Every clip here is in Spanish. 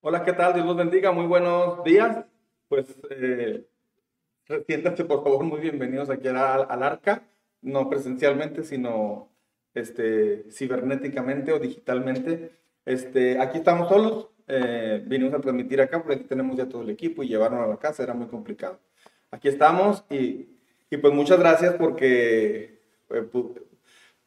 Hola, ¿qué tal? Dios los bendiga. Muy buenos días. Pues eh, siéntate, por favor, muy bienvenidos aquí al, al Arca, no presencialmente, sino este, cibernéticamente o digitalmente. Este, aquí estamos solos. Eh, vinimos a transmitir acá porque aquí tenemos ya todo el equipo y llevarnos a la casa era muy complicado. Aquí estamos y, y pues muchas gracias porque eh, pu-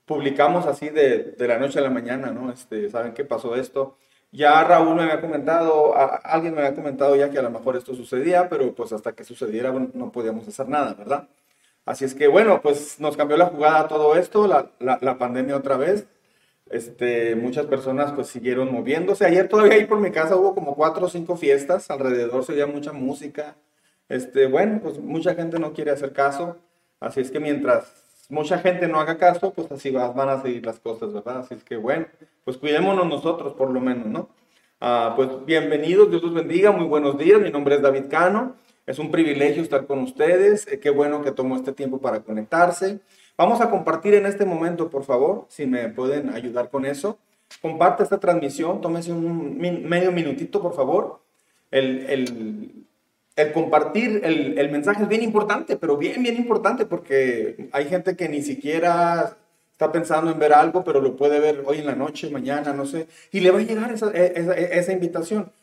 publicamos así de, de la noche a la mañana, ¿no? Este, ¿Saben qué pasó esto? Ya Raúl me había comentado, a- alguien me había comentado ya que a lo mejor esto sucedía, pero pues hasta que sucediera no podíamos hacer nada, ¿verdad? Así es que bueno, pues nos cambió la jugada todo esto, la, la, la pandemia otra vez. Este, muchas personas pues siguieron moviéndose. Ayer todavía ahí por mi casa hubo como cuatro o cinco fiestas, alrededor se oía mucha música. Este, bueno, pues mucha gente no quiere hacer caso. Así es que mientras mucha gente no haga caso, pues así va- van a seguir las cosas, ¿verdad? Así es que bueno, pues cuidémonos nosotros por lo menos, ¿no? Ah, pues bienvenidos, Dios los bendiga, muy buenos días, mi nombre es David Cano, es un privilegio estar con ustedes, eh, qué bueno que tomó este tiempo para conectarse. Vamos a compartir en este momento, por favor, si me pueden ayudar con eso. Comparte esta transmisión, tómese un min- medio minutito, por favor. El, el, el compartir el, el mensaje es bien importante, pero bien, bien importante, porque hay gente que ni siquiera está pensando en ver algo, pero lo puede ver hoy en la noche, mañana, no sé, y le va a llegar esa, esa, esa invitación.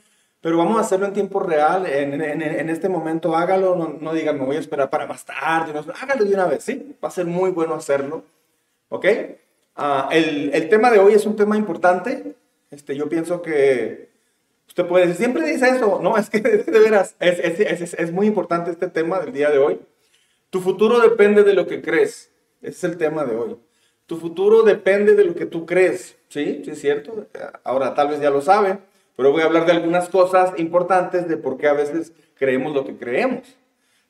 Pero vamos a hacerlo en tiempo real, en, en, este momento hágalo, no, no diga me voy a esperar para más tarde, no, hágalo de una vez, ¿sí? Va a ser muy bueno hacerlo, ¿ok? Ah, el, el tema de hoy es un tema importante, este, yo pienso que Usted puede decir, siempre dice eso. No, es que de veras, es, es, es, es muy importante este tema del día de hoy. Tu futuro depende de lo que crees. Ese es el tema de hoy. Tu futuro depende de lo que tú crees. ¿Sí? ¿Sí es cierto? Ahora tal vez ya lo sabe, pero voy a hablar de algunas cosas importantes de por qué a veces creemos lo que creemos.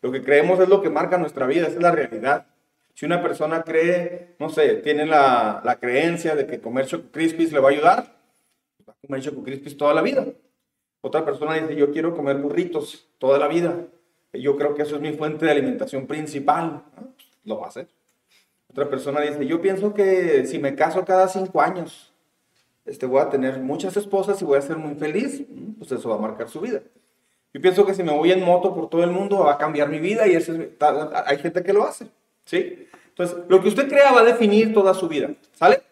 Lo que creemos es lo que marca nuestra vida, esa es la realidad. Si una persona cree, no sé, tiene la, la creencia de que comer Choco Crispies le va a ayudar, va a comer Choco Crispies toda la vida. Otra persona dice, yo quiero comer burritos toda la vida. Yo creo que eso es mi fuente de alimentación principal. Lo va a hacer. Otra persona dice, yo pienso que si me caso cada cinco años, este, voy a tener muchas esposas y voy a ser muy feliz. Pues eso va a marcar su vida. Yo pienso que si me voy en moto por todo el mundo va a cambiar mi vida y eso hay gente que lo hace. ¿Sí? Entonces, lo que usted crea va a definir toda su vida. ¿Sale?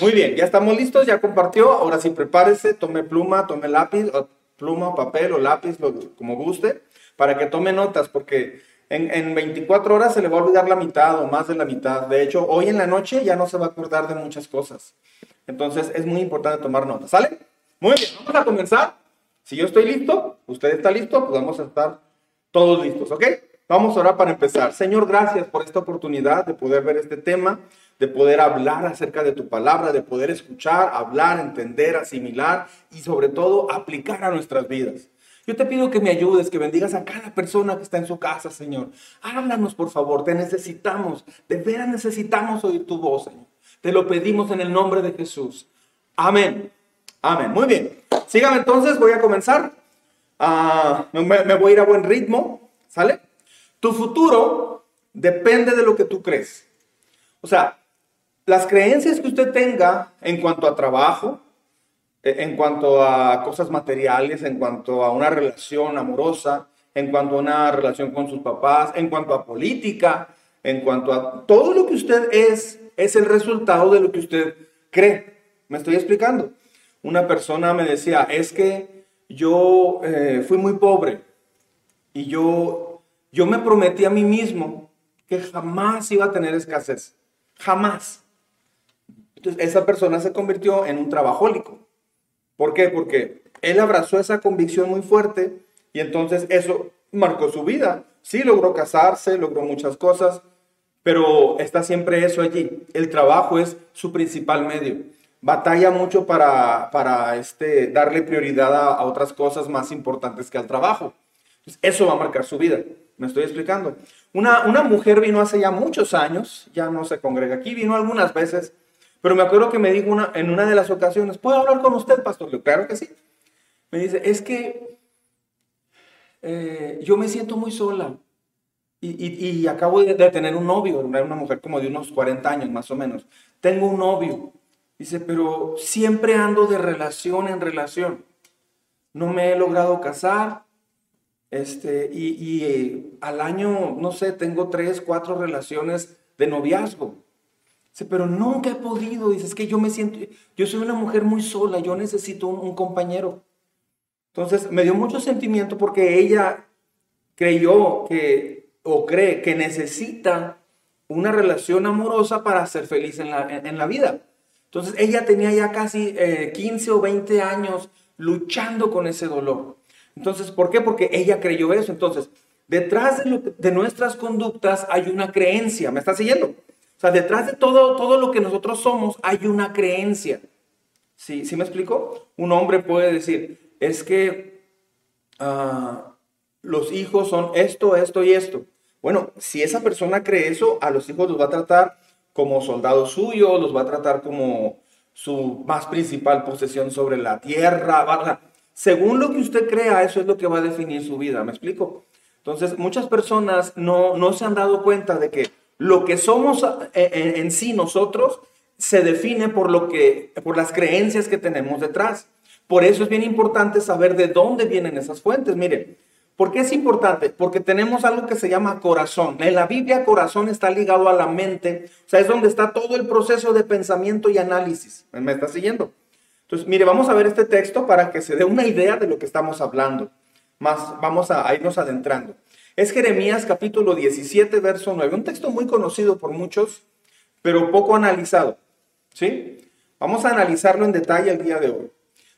Muy bien, ya estamos listos, ya compartió. Ahora sí, prepárese, tome pluma, tome lápiz, pluma, papel o lápiz, lo, como guste, para que tome notas, porque en, en 24 horas se le va a olvidar la mitad o más de la mitad. De hecho, hoy en la noche ya no se va a acordar de muchas cosas. Entonces, es muy importante tomar notas. ¿Sale? Muy bien, vamos a comenzar. Si yo estoy listo, usted está listo, pues vamos a estar todos listos, ¿ok? Vamos a orar para empezar. Señor, gracias por esta oportunidad de poder ver este tema, de poder hablar acerca de tu palabra, de poder escuchar, hablar, entender, asimilar y sobre todo aplicar a nuestras vidas. Yo te pido que me ayudes, que bendigas a cada persona que está en su casa, Señor. Háblanos, por favor, te necesitamos, de veras necesitamos oír tu voz, Señor. Te lo pedimos en el nombre de Jesús. Amén. Amén. Muy bien. Sígame entonces, voy a comenzar. Ah, me, me voy a ir a buen ritmo, ¿sale? Tu futuro depende de lo que tú crees. O sea, las creencias que usted tenga en cuanto a trabajo, eh, en cuanto a cosas materiales, en cuanto a una relación amorosa, en cuanto a una relación con sus papás, en cuanto a política, en cuanto a todo lo que usted es, es el resultado de lo que usted cree. ¿Me estoy explicando? Una persona me decía, es que yo eh, fui muy pobre y yo, yo me prometí a mí mismo que jamás iba a tener escasez. Jamás. Entonces, esa persona se convirtió en un trabajólico. ¿Por qué? Porque él abrazó esa convicción muy fuerte y entonces eso marcó su vida. Sí, logró casarse, logró muchas cosas, pero está siempre eso allí. El trabajo es su principal medio. Batalla mucho para, para este, darle prioridad a, otras cosas más importantes que al trabajo. Eso va a marcar su vida. ¿Me estoy explicando? Una, una mujer vino hace ya muchos años, ya no se congrega aquí, vino algunas veces, pero me acuerdo que me dijo una, en una de las ocasiones, ¿puedo hablar con usted, pastor? Claro que sí. Me dice, es que eh, yo me siento muy sola y, y- acabo de, de tener un novio, una una mujer como de unos 40 años más o menos. Tengo un novio. Dice, pero siempre ando de relación en relación. no me he logrado casar, este, y, eh, al año, no sé, tengo tres, cuatro relaciones de noviazgo. Dice, pero nunca he podido. Dice, es que yo me siento, yo soy una mujer muy sola, yo necesito un, compañero. Entonces me dio mucho sentimiento porque ella creyó que, o cree que necesita una relación amorosa para ser feliz en la, en, la vida. Entonces ella tenía ya casi 15 eh, o 20 años luchando con ese dolor. Entonces, ¿por qué? Porque ella creyó eso. Entonces, detrás de, nuestras conductas hay una creencia. ¿Me está siguiendo? O sea, detrás de todo, todo lo que nosotros somos hay una creencia. ¿Sí, ¿Sí me explico? Un hombre puede decir, es que ah, los hijos son esto, esto y esto. Bueno, si esa persona cree eso, a los hijos los va a tratar como soldados suyos, los va a tratar como su más principal posesión sobre la tierra. Según lo que usted crea, eso es lo que va a definir su vida. ¿Me explico? Entonces, muchas personas no, no se han dado cuenta de que lo que somos eh, en, sí nosotros se define por, lo que, por las creencias que tenemos detrás. Por eso es bien importante saber de dónde vienen esas fuentes. Mire, ¿por qué es importante? Porque tenemos algo que se llama corazón. En la Biblia corazón está ligado a la mente, o sea, es donde está todo el proceso de pensamiento y análisis. ¿Me está siguiendo? Entonces, mire, vamos a ver este texto para que se dé una idea de lo que estamos hablando. Más, vamos a, irnos adentrando. Es Jeremías capítulo 17, verso 9, un texto muy conocido por muchos, pero poco analizado. ¿Sí? Vamos a analizarlo en detalle el día de hoy.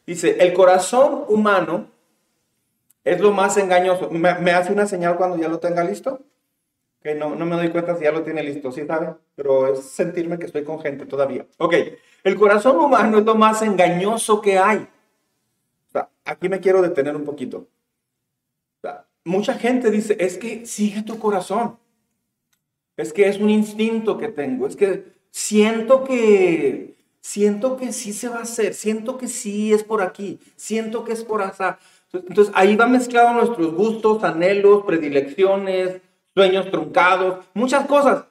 Dice, el corazón humano es lo más engañoso. ¿Me, hace una señal cuando ya lo tenga listo? Que no, no me doy cuenta si ya lo tiene listo, ¿sí sabe? Pero es sentirme que estoy con gente todavía. Ok, el corazón humano es lo más engañoso que hay. aquí me quiero detener un poquito. Mucha gente dice, es que sigue tu corazón. Es que es un instinto que tengo. Es que siento que, siento que sí se va a hacer. Siento que sí es por aquí. Siento que es por allá. Entonces ahí va mezclado nuestros gustos, anhelos, predilecciones, sueños truncados, muchas cosas.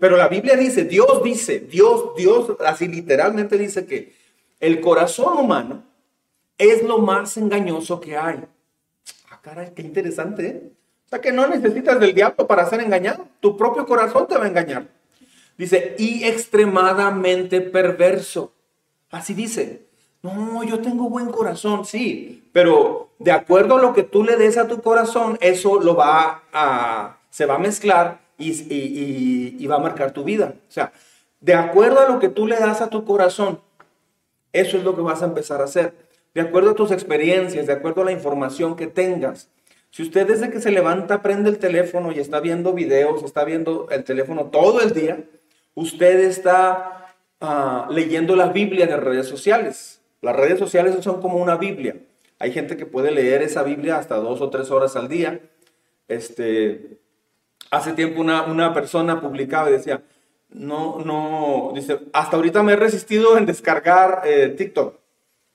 pero la Biblia dice, Dios dice, Dios, Dios así literalmente dice que el corazón humano es lo más engañoso que hay. Qué interesante, ¿eh? O sea que no necesitas del diablo para ser engañado. Tu propio corazón te va a engañar. Dice, y extremadamente perverso. Así dice. No, yo tengo buen corazón, sí, pero de acuerdo a lo que tú le des a tu corazón, eso lo va a, se va a mezclar y, va a marcar tu vida. O sea, de acuerdo a lo que tú le das a tu corazón, eso es lo que vas a empezar a hacer. De acuerdo a tus experiencias, de acuerdo a la información que tengas. Si usted desde que se levanta prende el teléfono y está viendo videos, está viendo el teléfono todo el día, usted está ah, leyendo la Biblia de redes sociales. Las redes sociales son como una Biblia. Hay gente que puede leer esa Biblia hasta dos o tres horas al día. Este, Hace tiempo una, una persona publicaba y decía, no, no, dice, hasta ahorita me he resistido en descargar eh, TikTok,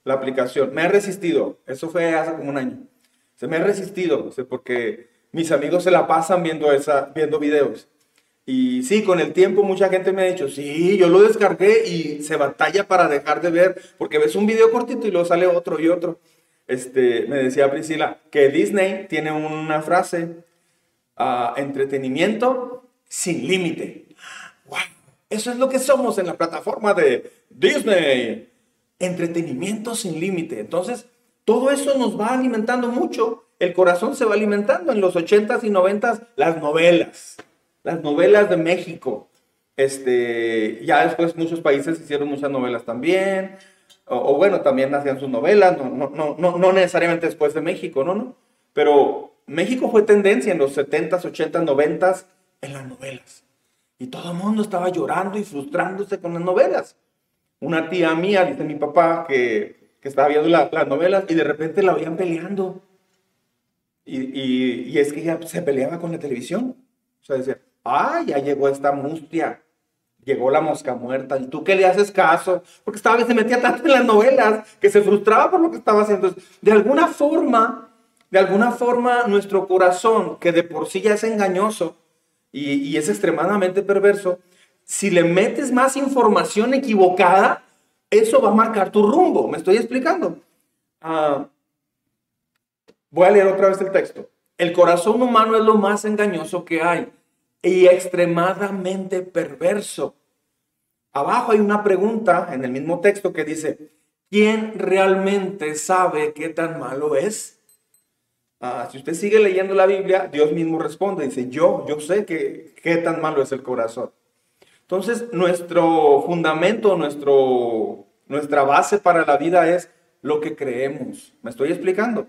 la aplicación. Me he resistido. Eso fue hace como un año. Se me he resistido, porque mis amigos se la pasan viendo, esa, viendo videos. Y sí, con el tiempo mucha gente me ha dicho, sí, yo lo descargué y se batalla para dejar de ver, porque ves un video cortito y luego sale otro y otro. Este, me decía Priscila que Disney tiene una frase entretenimiento sin límite. Eso es lo que somos en la plataforma de Disney. Entretenimiento sin límite. Entonces, todo eso nos va alimentando mucho. El corazón se va alimentando en los 80s y 90s, las novelas, las novelas de México. Este, ya después muchos países hicieron muchas novelas también. O, bueno, también hacían sus novelas, no, no, no, no necesariamente después de México, no, no. Pero México fue tendencia en los 70s, 80s, 90s en las novelas. Y todo el mundo estaba llorando y frustrándose con las novelas. Una tía mía, dice mi papá, que, que estaba viendo las novelas y de repente la veían peleando. Y, y, es que ella se peleaba con la televisión. O sea, decía, ay, ya llegó esta mustia, llegó la mosca muerta, ¿y tú qué le haces caso? Porque estaba, se metía tanto en las novelas que se frustraba por lo que estaba haciendo. De alguna forma, de alguna forma nuestro corazón, que de por sí ya es engañoso y, es extremadamente perverso, si le metes más información equivocada, eso va a marcar tu rumbo. ¿Me estoy explicando? Ah, Voy a leer otra vez el texto. El corazón humano es lo más engañoso que hay y extremadamente perverso. Abajo hay una pregunta en el mismo texto que dice, ¿quién realmente sabe qué tan malo es? Ah, si usted sigue leyendo la Biblia, Dios mismo responde, dice, yo, yo sé que, qué tan malo es el corazón. Entonces, nuestro fundamento, nuestro, nuestra base para la vida es lo que creemos. ¿Me estoy explicando?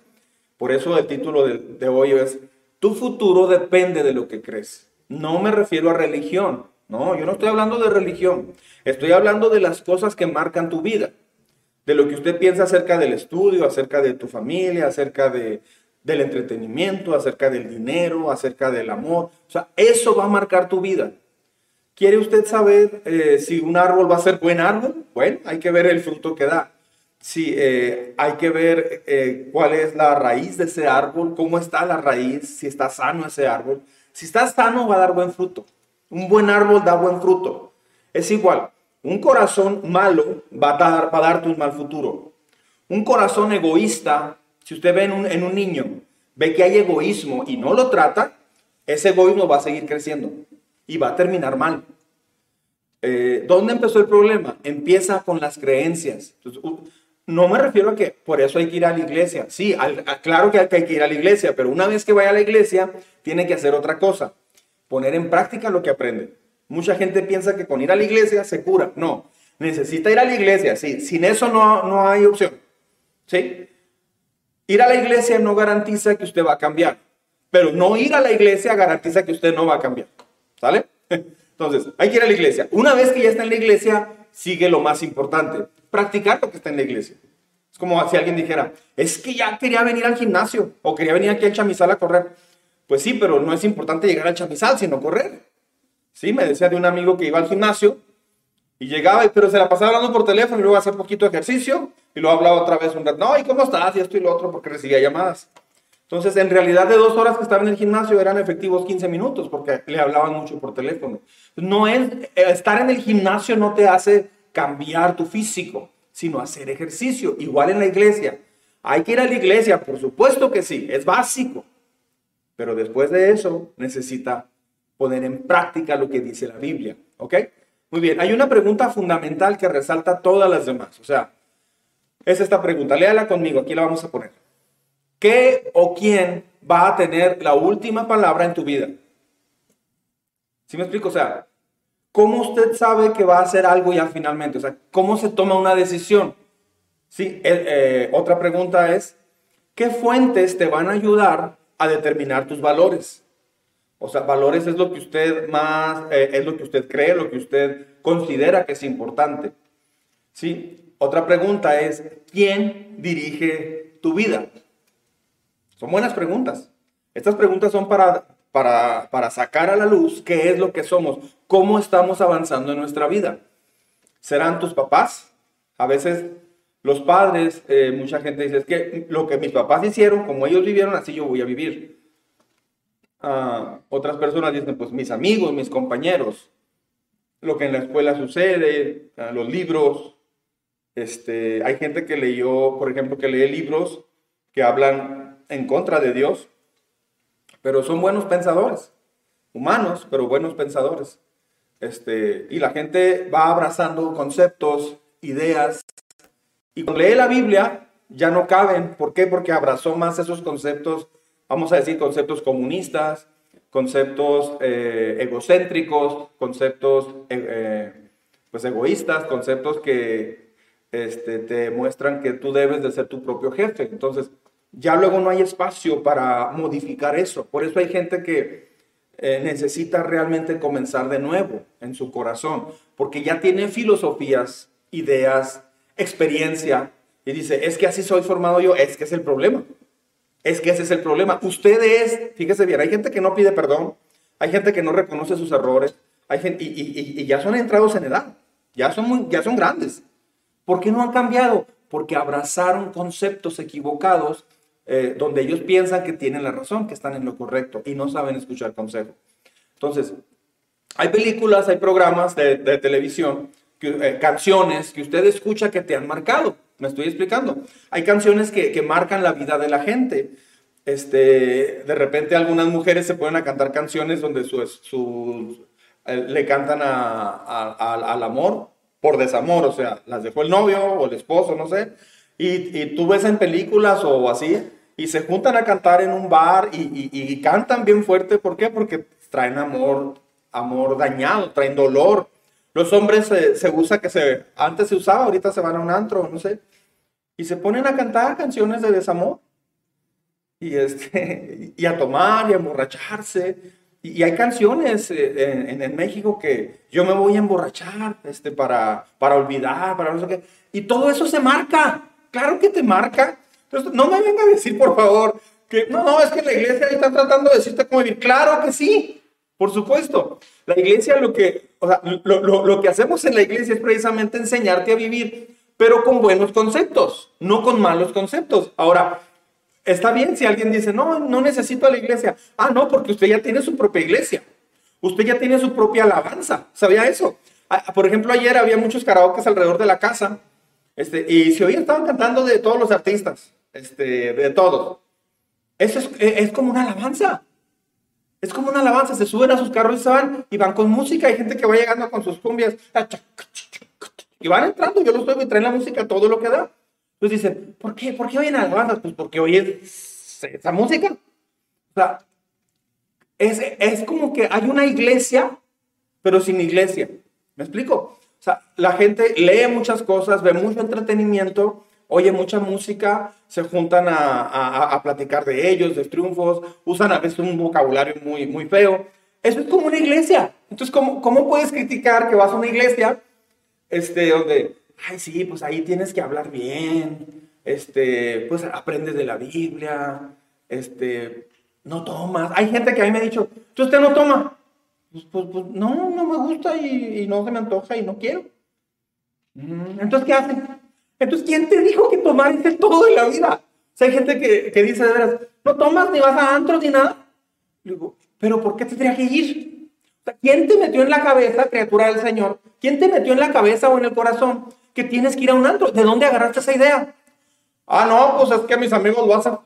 Por eso el título de, hoy es, tu futuro depende de lo que crees. No me refiero a religión. No, yo no estoy hablando de religión. Estoy hablando de las cosas que marcan tu vida. De lo que usted piensa acerca del estudio, acerca de tu familia, acerca de, del entretenimiento, acerca del dinero, acerca del amor. O sea, eso va a marcar tu vida. ¿Quiere usted saber eh, si un árbol va a ser buen árbol? Bueno, hay que ver el fruto que da. Si eh, hay que ver eh, cuál es la raíz de ese árbol, cómo está la raíz, si está sano ese árbol. Si está sano, va a dar buen fruto. Un buen árbol da buen fruto. Es igual, un corazón malo va a, dar, va a darte un mal futuro. Un corazón egoísta, si usted ve en un, en un niño, ve que hay egoísmo y no lo trata, ese egoísmo va a seguir creciendo y va a terminar mal. Eh, ¿Dónde empezó el problema? Empieza con las creencias. no me refiero a que por eso hay que ir a la iglesia. Sí, claro que hay, que ir a la iglesia, pero una vez que vaya a la iglesia, tiene que hacer otra cosa. Poner en práctica lo que aprende. Mucha gente piensa que con ir a la iglesia se cura. No, necesita ir a la iglesia. Sí, sin eso no, no hay opción. ¿Sí? Ir a la iglesia no garantiza que usted va a cambiar, pero no ir a la iglesia garantiza que usted no va a cambiar. ¿Sale? Entonces, hay que ir a la iglesia. Una vez que ya está en la iglesia, sigue lo más importante, practicar lo que está en la iglesia. Es como si alguien dijera, es que ya quería venir al gimnasio o quería venir aquí al chamizal a correr. Pues sí, pero no es importante llegar al chamizal, sino correr. Sí, me decía de un amigo que iba al gimnasio y llegaba, pero se la pasaba hablando por teléfono y luego hacía poquito ejercicio y luego hablaba otra vez un. No, ¿y cómo estás? Y esto y lo otro porque recibía llamadas. Entonces, en realidad, de dos horas que estaba en el gimnasio eran efectivos 15 minutos porque le hablaban mucho por teléfono. No es, estar en el gimnasio no te hace cambiar tu físico, sino hacer ejercicio. Igual en la iglesia. Hay que ir a la iglesia, por supuesto que sí, es básico. Pero después de eso, necesita poner en práctica lo que dice la Biblia. ¿Ok? Muy bien, hay una pregunta fundamental que resalta todas las demás. O sea, es esta pregunta. Léala conmigo, aquí la vamos a poner. ¿Qué o quién va a tener la última palabra en tu vida? ¿Sí me explico? O sea, ¿cómo usted sabe que va a hacer algo ya finalmente? O sea, ¿cómo se toma una decisión? Sí, eh, eh, otra pregunta es, ¿qué fuentes te van a ayudar a determinar tus valores? O sea, valores es lo que usted más, eh, es lo que usted cree, lo que usted considera que es importante. Sí, otra pregunta es, ¿quién dirige tu vida? Son buenas preguntas. Estas preguntas son para, para, para sacar a la luz qué es lo que somos, cómo estamos avanzando en nuestra vida. ¿Serán tus papás? A veces los padres, eh, mucha gente dice, es que lo que mis papás hicieron, como ellos vivieron, así yo voy a vivir. Ah, otras personas dicen, pues mis amigos, mis compañeros, lo que en la escuela sucede, ah, los libros. Este, hay gente que leyó, por ejemplo, que lee libros que hablan en contra de Dios, pero son buenos pensadores, humanos, pero buenos pensadores. Este, y la gente va abrazando conceptos, ideas, y cuando lee la Biblia ya no caben. ¿Por qué? Porque abrazó más esos conceptos, vamos a decir, conceptos comunistas, conceptos eh, egocéntricos, conceptos eh, eh, pues egoístas, conceptos que este, te muestran que tú debes de ser tu propio jefe. Entonces, ya luego no hay espacio para modificar eso. Por eso hay gente que eh, necesita realmente comenzar de nuevo en su corazón, porque ya tiene filosofías, ideas, experiencia, y dice, es que así soy formado yo, es que es el problema. Es que ese es el problema. Ustedes, fíjese bien, hay gente que no pide perdón, hay gente que no reconoce sus errores, hay gente, y, ya son entrados en edad, ya son, ya son grandes. ¿Por qué no han cambiado? Porque abrazaron conceptos equivocados eh, donde ellos piensan que tienen la razón, que están en lo correcto y no saben escuchar consejo. Entonces, hay películas, hay programas de, televisión, eh, canciones que usted escucha que te han marcado. Me estoy explicando. Hay canciones que, que marcan la vida de la gente. este, de repente algunas mujeres se ponen a cantar canciones donde su, su eh, le cantan a, al amor por desamor, o sea, las dejó el novio o el esposo, no sé, y, y tú ves en películas o así, y se juntan a cantar en un bar y, y, cantan bien fuerte, ¿por qué? Porque traen amor, amor dañado, traen dolor. Los hombres se, se usa que se, antes se usaba, ahorita se van a un antro, no sé, y se ponen a cantar canciones de desamor y, este, y a tomar y a emborracharse. Y, hay canciones eh, en, en, México que yo me voy a emborrachar este, para, para olvidar, para no sé qué. Y todo eso se marca. Claro que te marca. Entonces, no me venga a decir, por favor, que no, no, es que la iglesia está tratando de decirte cómo vivir. Claro que sí, por supuesto. La iglesia lo que, o sea, lo, lo, lo que hacemos en la iglesia es precisamente enseñarte a vivir, pero con buenos conceptos, no con malos conceptos. Ahora, Está bien si alguien dice, no, no necesito a la iglesia. Ah, no, porque usted ya tiene su propia iglesia. Usted ya tiene su propia alabanza. ¿Sabía eso? Ah, por ejemplo, ayer había muchos karaokes alrededor de la casa. Este, y si hoy estaban cantando de todos los artistas, este, de todos. Eso es, es, como una alabanza. Es como una alabanza. Se suben a sus carros y se van y van con música. Hay gente que va llegando con sus cumbias. Y van entrando. Yo los veo y traen la música todo lo que da. Entonces dicen, ¿por qué? ¿Por qué oyen alabanzas? Pues porque oyen esa música. O sea, es, es como que hay una iglesia, pero sin iglesia. ¿Me explico? O sea, la gente lee muchas cosas, ve mucho entretenimiento, oye mucha música, se juntan a, a, a, platicar de ellos, de triunfos, usan a veces un vocabulario muy, muy feo. Eso es como una iglesia. Entonces, ¿cómo, cómo puedes criticar que vas a una iglesia este, donde ay, sí, pues ahí tienes que hablar bien, este, pues aprendes de la Biblia, este, no tomas. Hay gente que a mí me ha dicho, ¿tú usted no toma? Pues, pues, pues no, no me gusta y, no se me antoja y no quiero. Mm, entonces, ¿qué hacen? Entonces, ¿quién te dijo que tomar es todo en la vida? O sea, hay gente que, que dice de veras, no tomas ni vas a antros ni nada. digo, ¿pero por qué tendría que ir? ¿Quién te metió en la cabeza, criatura del Señor? ¿Quién te metió en la cabeza o en el corazón que tienes que ir a un antro. ¿De dónde agarraste esa idea? Ah, no, pues es que mis amigos lo hacen.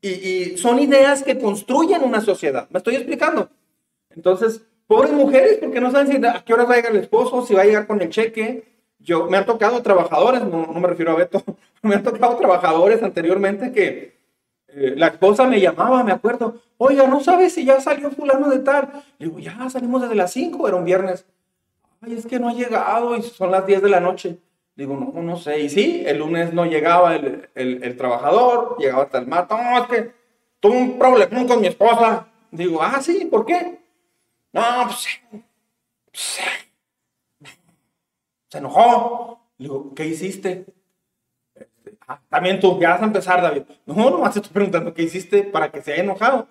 Y, son ideas que construyen una sociedad. ¿Me estoy explicando? Entonces, pobres mujeres, porque no saben si, a qué hora va a llegar el esposo, si va a llegar con el cheque. Yo, me han tocado trabajadores, no, me refiero a Beto, me han tocado trabajadores anteriormente que eh, la esposa me llamaba, me acuerdo, oiga, ¿no sabes si ya salió fulano de tal? Le digo, ya salimos desde las 5, era un viernes. Ay, es que no ha llegado y son las 10 de la noche. Digo, no, no sé. Y sí, el lunes no llegaba el, el, trabajador, llegaba hasta el martes. No, es que tuve un problema con mi esposa. Digo, ah, sí, ¿por qué? No, pues, se enojó. Digo, ¿qué hiciste? Este, ah, también tú, ya vas a empezar, David. No, nomás estoy preguntando qué hiciste para que se haya enojado.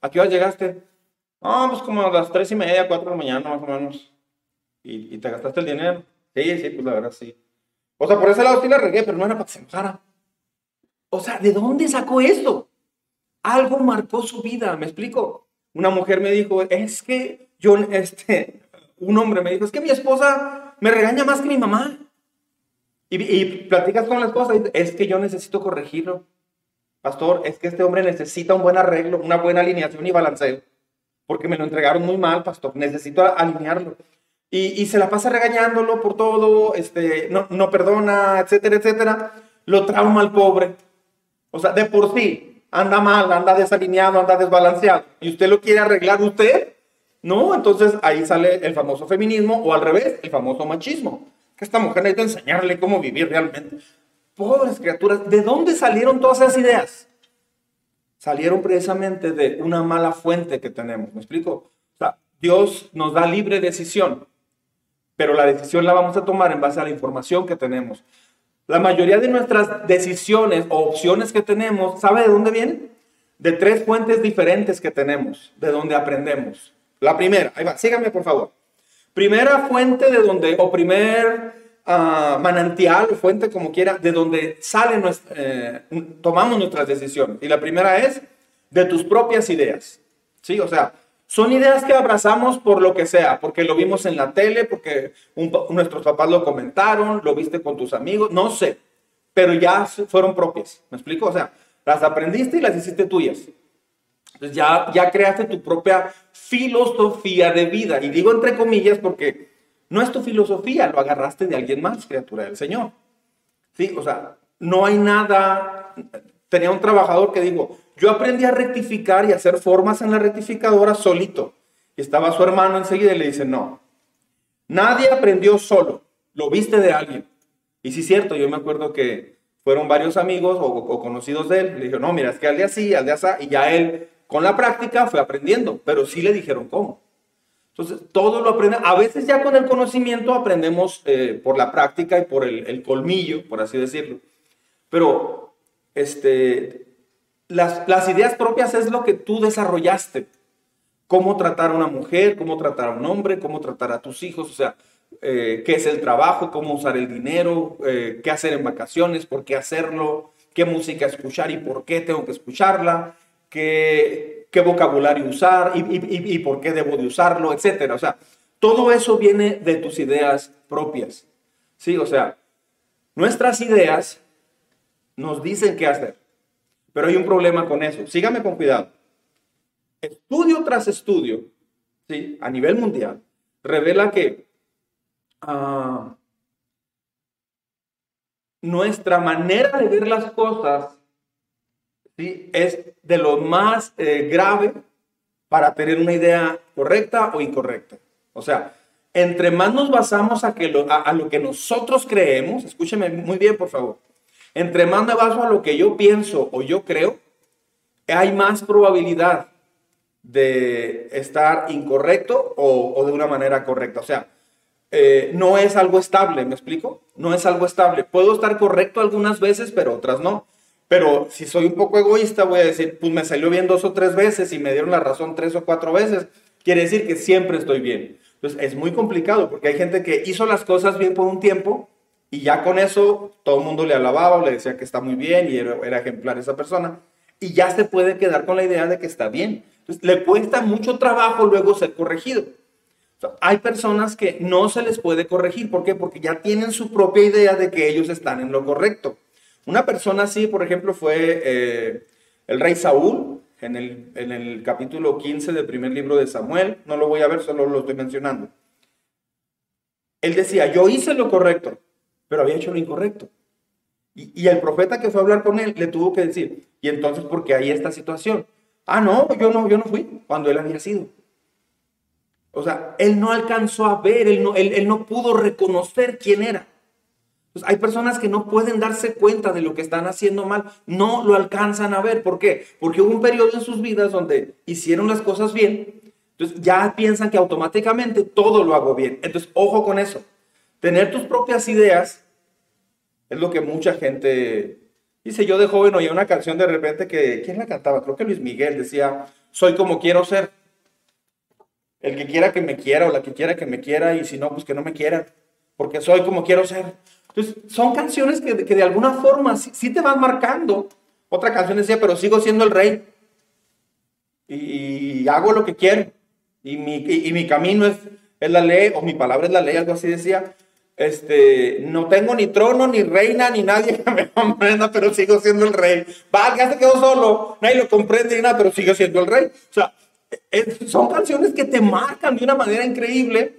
¿A qué hora llegaste? No, pues como a las tres y media, cuatro de la mañana, más o menos. ¿Y, y te gastaste el dinero? Sí, sí, pues la verdad sí. O sea, por ese lado sí la regué, pero no era para que se enojara. O sea, ¿de dónde sacó esto? Algo marcó su vida, ¿me explico? Una mujer me dijo, es que yo, este, un hombre me dijo, es que mi esposa me regaña más que mi mamá. Y, y platicas con la esposa y dice, es que yo necesito corregirlo. Pastor, es que este hombre necesita un buen arreglo, una buena alineación y balanceo. Porque me lo entregaron muy mal, pastor. Necesito alinearlo y, se la pasa regañándolo por todo, este, no, no perdona, etcétera, etcétera, lo trauma al pobre. O sea, de por sí, anda mal, anda desalineado, anda desbalanceado, y usted lo quiere arreglar usted, ¿no? Entonces ahí sale el famoso feminismo, o al revés, el famoso machismo. Que esta mujer necesita enseñarle cómo vivir realmente. Pobres criaturas, ¿de dónde salieron todas esas ideas? Salieron precisamente de una mala fuente que tenemos, ¿me explico? O sea, Dios nos da libre decisión pero la decisión la vamos a tomar en base a la información que tenemos. La mayoría de nuestras decisiones o opciones que tenemos, ¿sabe de dónde vienen? De tres fuentes diferentes que tenemos, de donde aprendemos. La primera, ahí va, síganme por favor. Primera fuente de donde, o primer uh, manantial fuente como quiera, de donde salen, eh, tomamos nuestras decisiones. Y la primera es de tus propias ideas. ¿Sí? O sea, son ideas que abrazamos por lo que sea, porque lo vimos en la tele, porque nuestros papás lo comentaron, lo viste con tus amigos, no sé, pero ya fueron propias. ¿Me explico? O sea, Las aprendiste y las hiciste tuyas. Ya, ya creaste tu propia filosofía de vida. Y digo entre comillas porque no es tu filosofía, lo agarraste de alguien más, criatura del Señor. Sí, o sea, no hay nada. Tenía un trabajador que dijo, yo aprendí a rectificar y hacer formas en la rectificadora solito. Y estaba su hermano enseguida y le dice, no, nadie aprendió solo, lo viste de alguien. Y sí es cierto, yo me acuerdo que fueron varios amigos o, conocidos de él, le dijeron, no, mira, es que al de así, al de así, y ya él con la práctica fue aprendiendo, pero sí le dijeron cómo. Entonces, todo lo aprende. A veces ya con el conocimiento aprendemos eh, por la práctica y por el, colmillo, por así decirlo. Pero este, las, las ideas propias es lo que tú desarrollaste. Cómo tratar a una mujer, cómo tratar a un hombre, cómo tratar a tus hijos. O sea, eh, qué es el trabajo, cómo usar el dinero, eh, qué hacer en vacaciones, por qué hacerlo, qué música escuchar y por qué tengo que escucharla, qué, vocabulario usar y, por qué debo de usarlo, etcétera. O sea, todo eso viene de tus ideas propias. Sí, o sea, nuestras ideas nos dicen qué hacer, pero hay un problema con eso. Sígame con cuidado. Estudio tras estudio, sí, a nivel mundial, revela que Ah, nuestra manera de ver las cosas ¿sí? es de lo más eh, grave para tener una idea correcta o incorrecta. O sea, entre más nos basamos a, que lo, a, lo que nosotros creemos, escúcheme muy bien por favor, entre más me baso a lo que yo pienso o yo creo, hay más probabilidad de estar incorrecto o, de una manera correcta. O sea, eh, no es algo estable, ¿me explico? No es algo estable. Puedo estar correcto algunas veces, pero otras no. Pero si soy un poco egoísta, voy a decir, pues me salió bien dos o tres veces y me dieron la razón tres o cuatro veces. Quiere decir que siempre estoy bien. Entonces es muy complicado porque hay gente que hizo las cosas bien por un tiempo y ya con eso todo el mundo le alababa o le decía que está muy bien y era, era ejemplar esa persona. Y ya se puede quedar con la idea de que está bien. Entonces le cuesta mucho trabajo luego ser corregido. Hay personas que no se les puede corregir. ¿Por qué? Porque ya tienen su propia idea de que ellos están en lo correcto. Una persona así, por ejemplo, fue eh, el rey Saúl en el, en el capítulo 15 del primer libro de Samuel. No lo voy a ver, solo lo estoy mencionando. Él decía, yo hice lo correcto, pero había hecho lo incorrecto. Y, y, el profeta que fue a hablar con él le tuvo que decir, y entonces, ¿por qué hay esta situación? Ah, no, yo no, yo no fui, cuando él había sido. O sea, él no alcanzó a ver, él no, él, no pudo reconocer quién era. Pues hay personas que no pueden darse cuenta de lo que están haciendo mal, no lo alcanzan a ver. ¿Por qué? Porque hubo un periodo en sus vidas donde hicieron las cosas bien, entonces ya piensan que automáticamente todo lo hago bien. Entonces, ojo con eso. Tener tus propias ideas es lo que mucha gente dice. Yo de joven oía una canción de repente que, ¿quién la cantaba? Creo que Luis Miguel decía, soy como quiero ser. El que quiera que me quiera o la que quiera que me quiera y si no, pues que no me quiera, porque soy como quiero ser. Entonces, son canciones que, que de alguna forma sí, te van marcando. Otra canción decía, pero sigo siendo el rey y, hago lo que quiero y mi, y, mi camino es, es, la ley o mi palabra es la ley, algo así decía. Este, no tengo ni trono, ni reina, ni nadie que me comprenda, pero sigo siendo el rey. Va, ya se quedó solo, nadie lo comprende ni nada, pero sigo siendo el rey. O sea, son canciones que te marcan de una manera increíble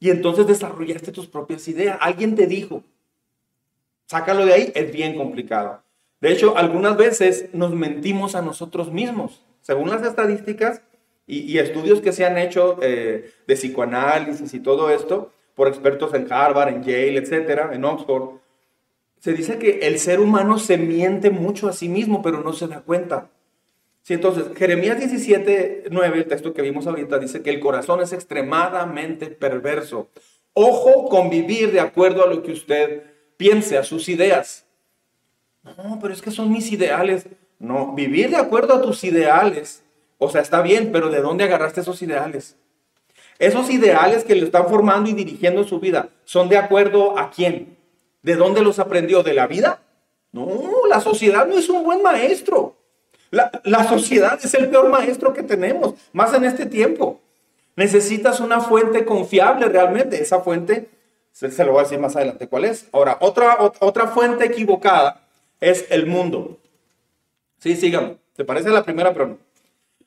y entonces desarrollaste tus propias ideas. Alguien te dijo, sácalo de ahí, es bien complicado. De hecho, algunas veces nos mentimos a nosotros mismos. Según las estadísticas y, estudios que se han hecho eh, de psicoanálisis y todo esto, por expertos en Harvard, en Yale, etcétera, en Oxford, se dice que el ser humano se miente mucho a sí mismo, pero no se da cuenta. Sí, entonces, Jeremías 17, 9, el texto que vimos ahorita, dice que el corazón es extremadamente perverso. Ojo con vivir de acuerdo a lo que usted piense, a sus ideas. No, pero es que son mis ideales. No, vivir de acuerdo a tus ideales, o sea, está bien, pero ¿de dónde agarraste esos ideales? Esos ideales que le están formando y dirigiendo su vida, ¿son de acuerdo a quién? ¿De dónde los aprendió? ¿De la vida? No, la sociedad no es un buen maestro. La, sociedad es el peor maestro que tenemos, más en este tiempo. Necesitas una fuente confiable realmente. Esa fuente, se, lo voy a decir más adelante cuál es. Ahora, otra, otra fuente equivocada es el mundo. Sí, síganme. ¿Te parece la primera, pero no?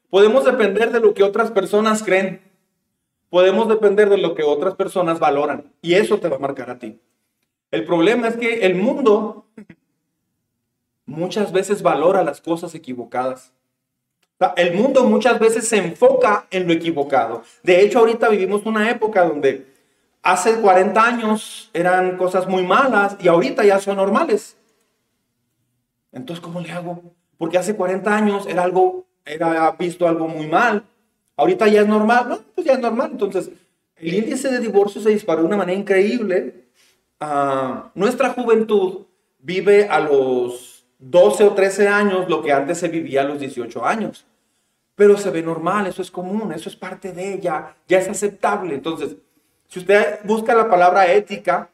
Podemos depender de lo que otras personas creen. Podemos depender de lo que otras personas valoran. Y eso te va a marcar a ti. El problema es que el mundo muchas veces valora las cosas equivocadas. El mundo muchas veces se enfoca en lo equivocado. De hecho, ahorita vivimos una época donde hace 40 años eran cosas muy malas y ahorita ya son normales. Entonces, ¿cómo le hago? Porque hace 40 años era algo, era visto algo muy mal. Ahorita ya es normal. No, pues ya es normal. Entonces, el índice de divorcio se disparó de una manera increíble. Ah, nuestra juventud vive a los 12 o 13 años lo que antes se vivía a los 18 años. Pero se ve normal, eso es común, eso es parte de ella, ya es aceptable. Entonces, si usted busca la palabra ética,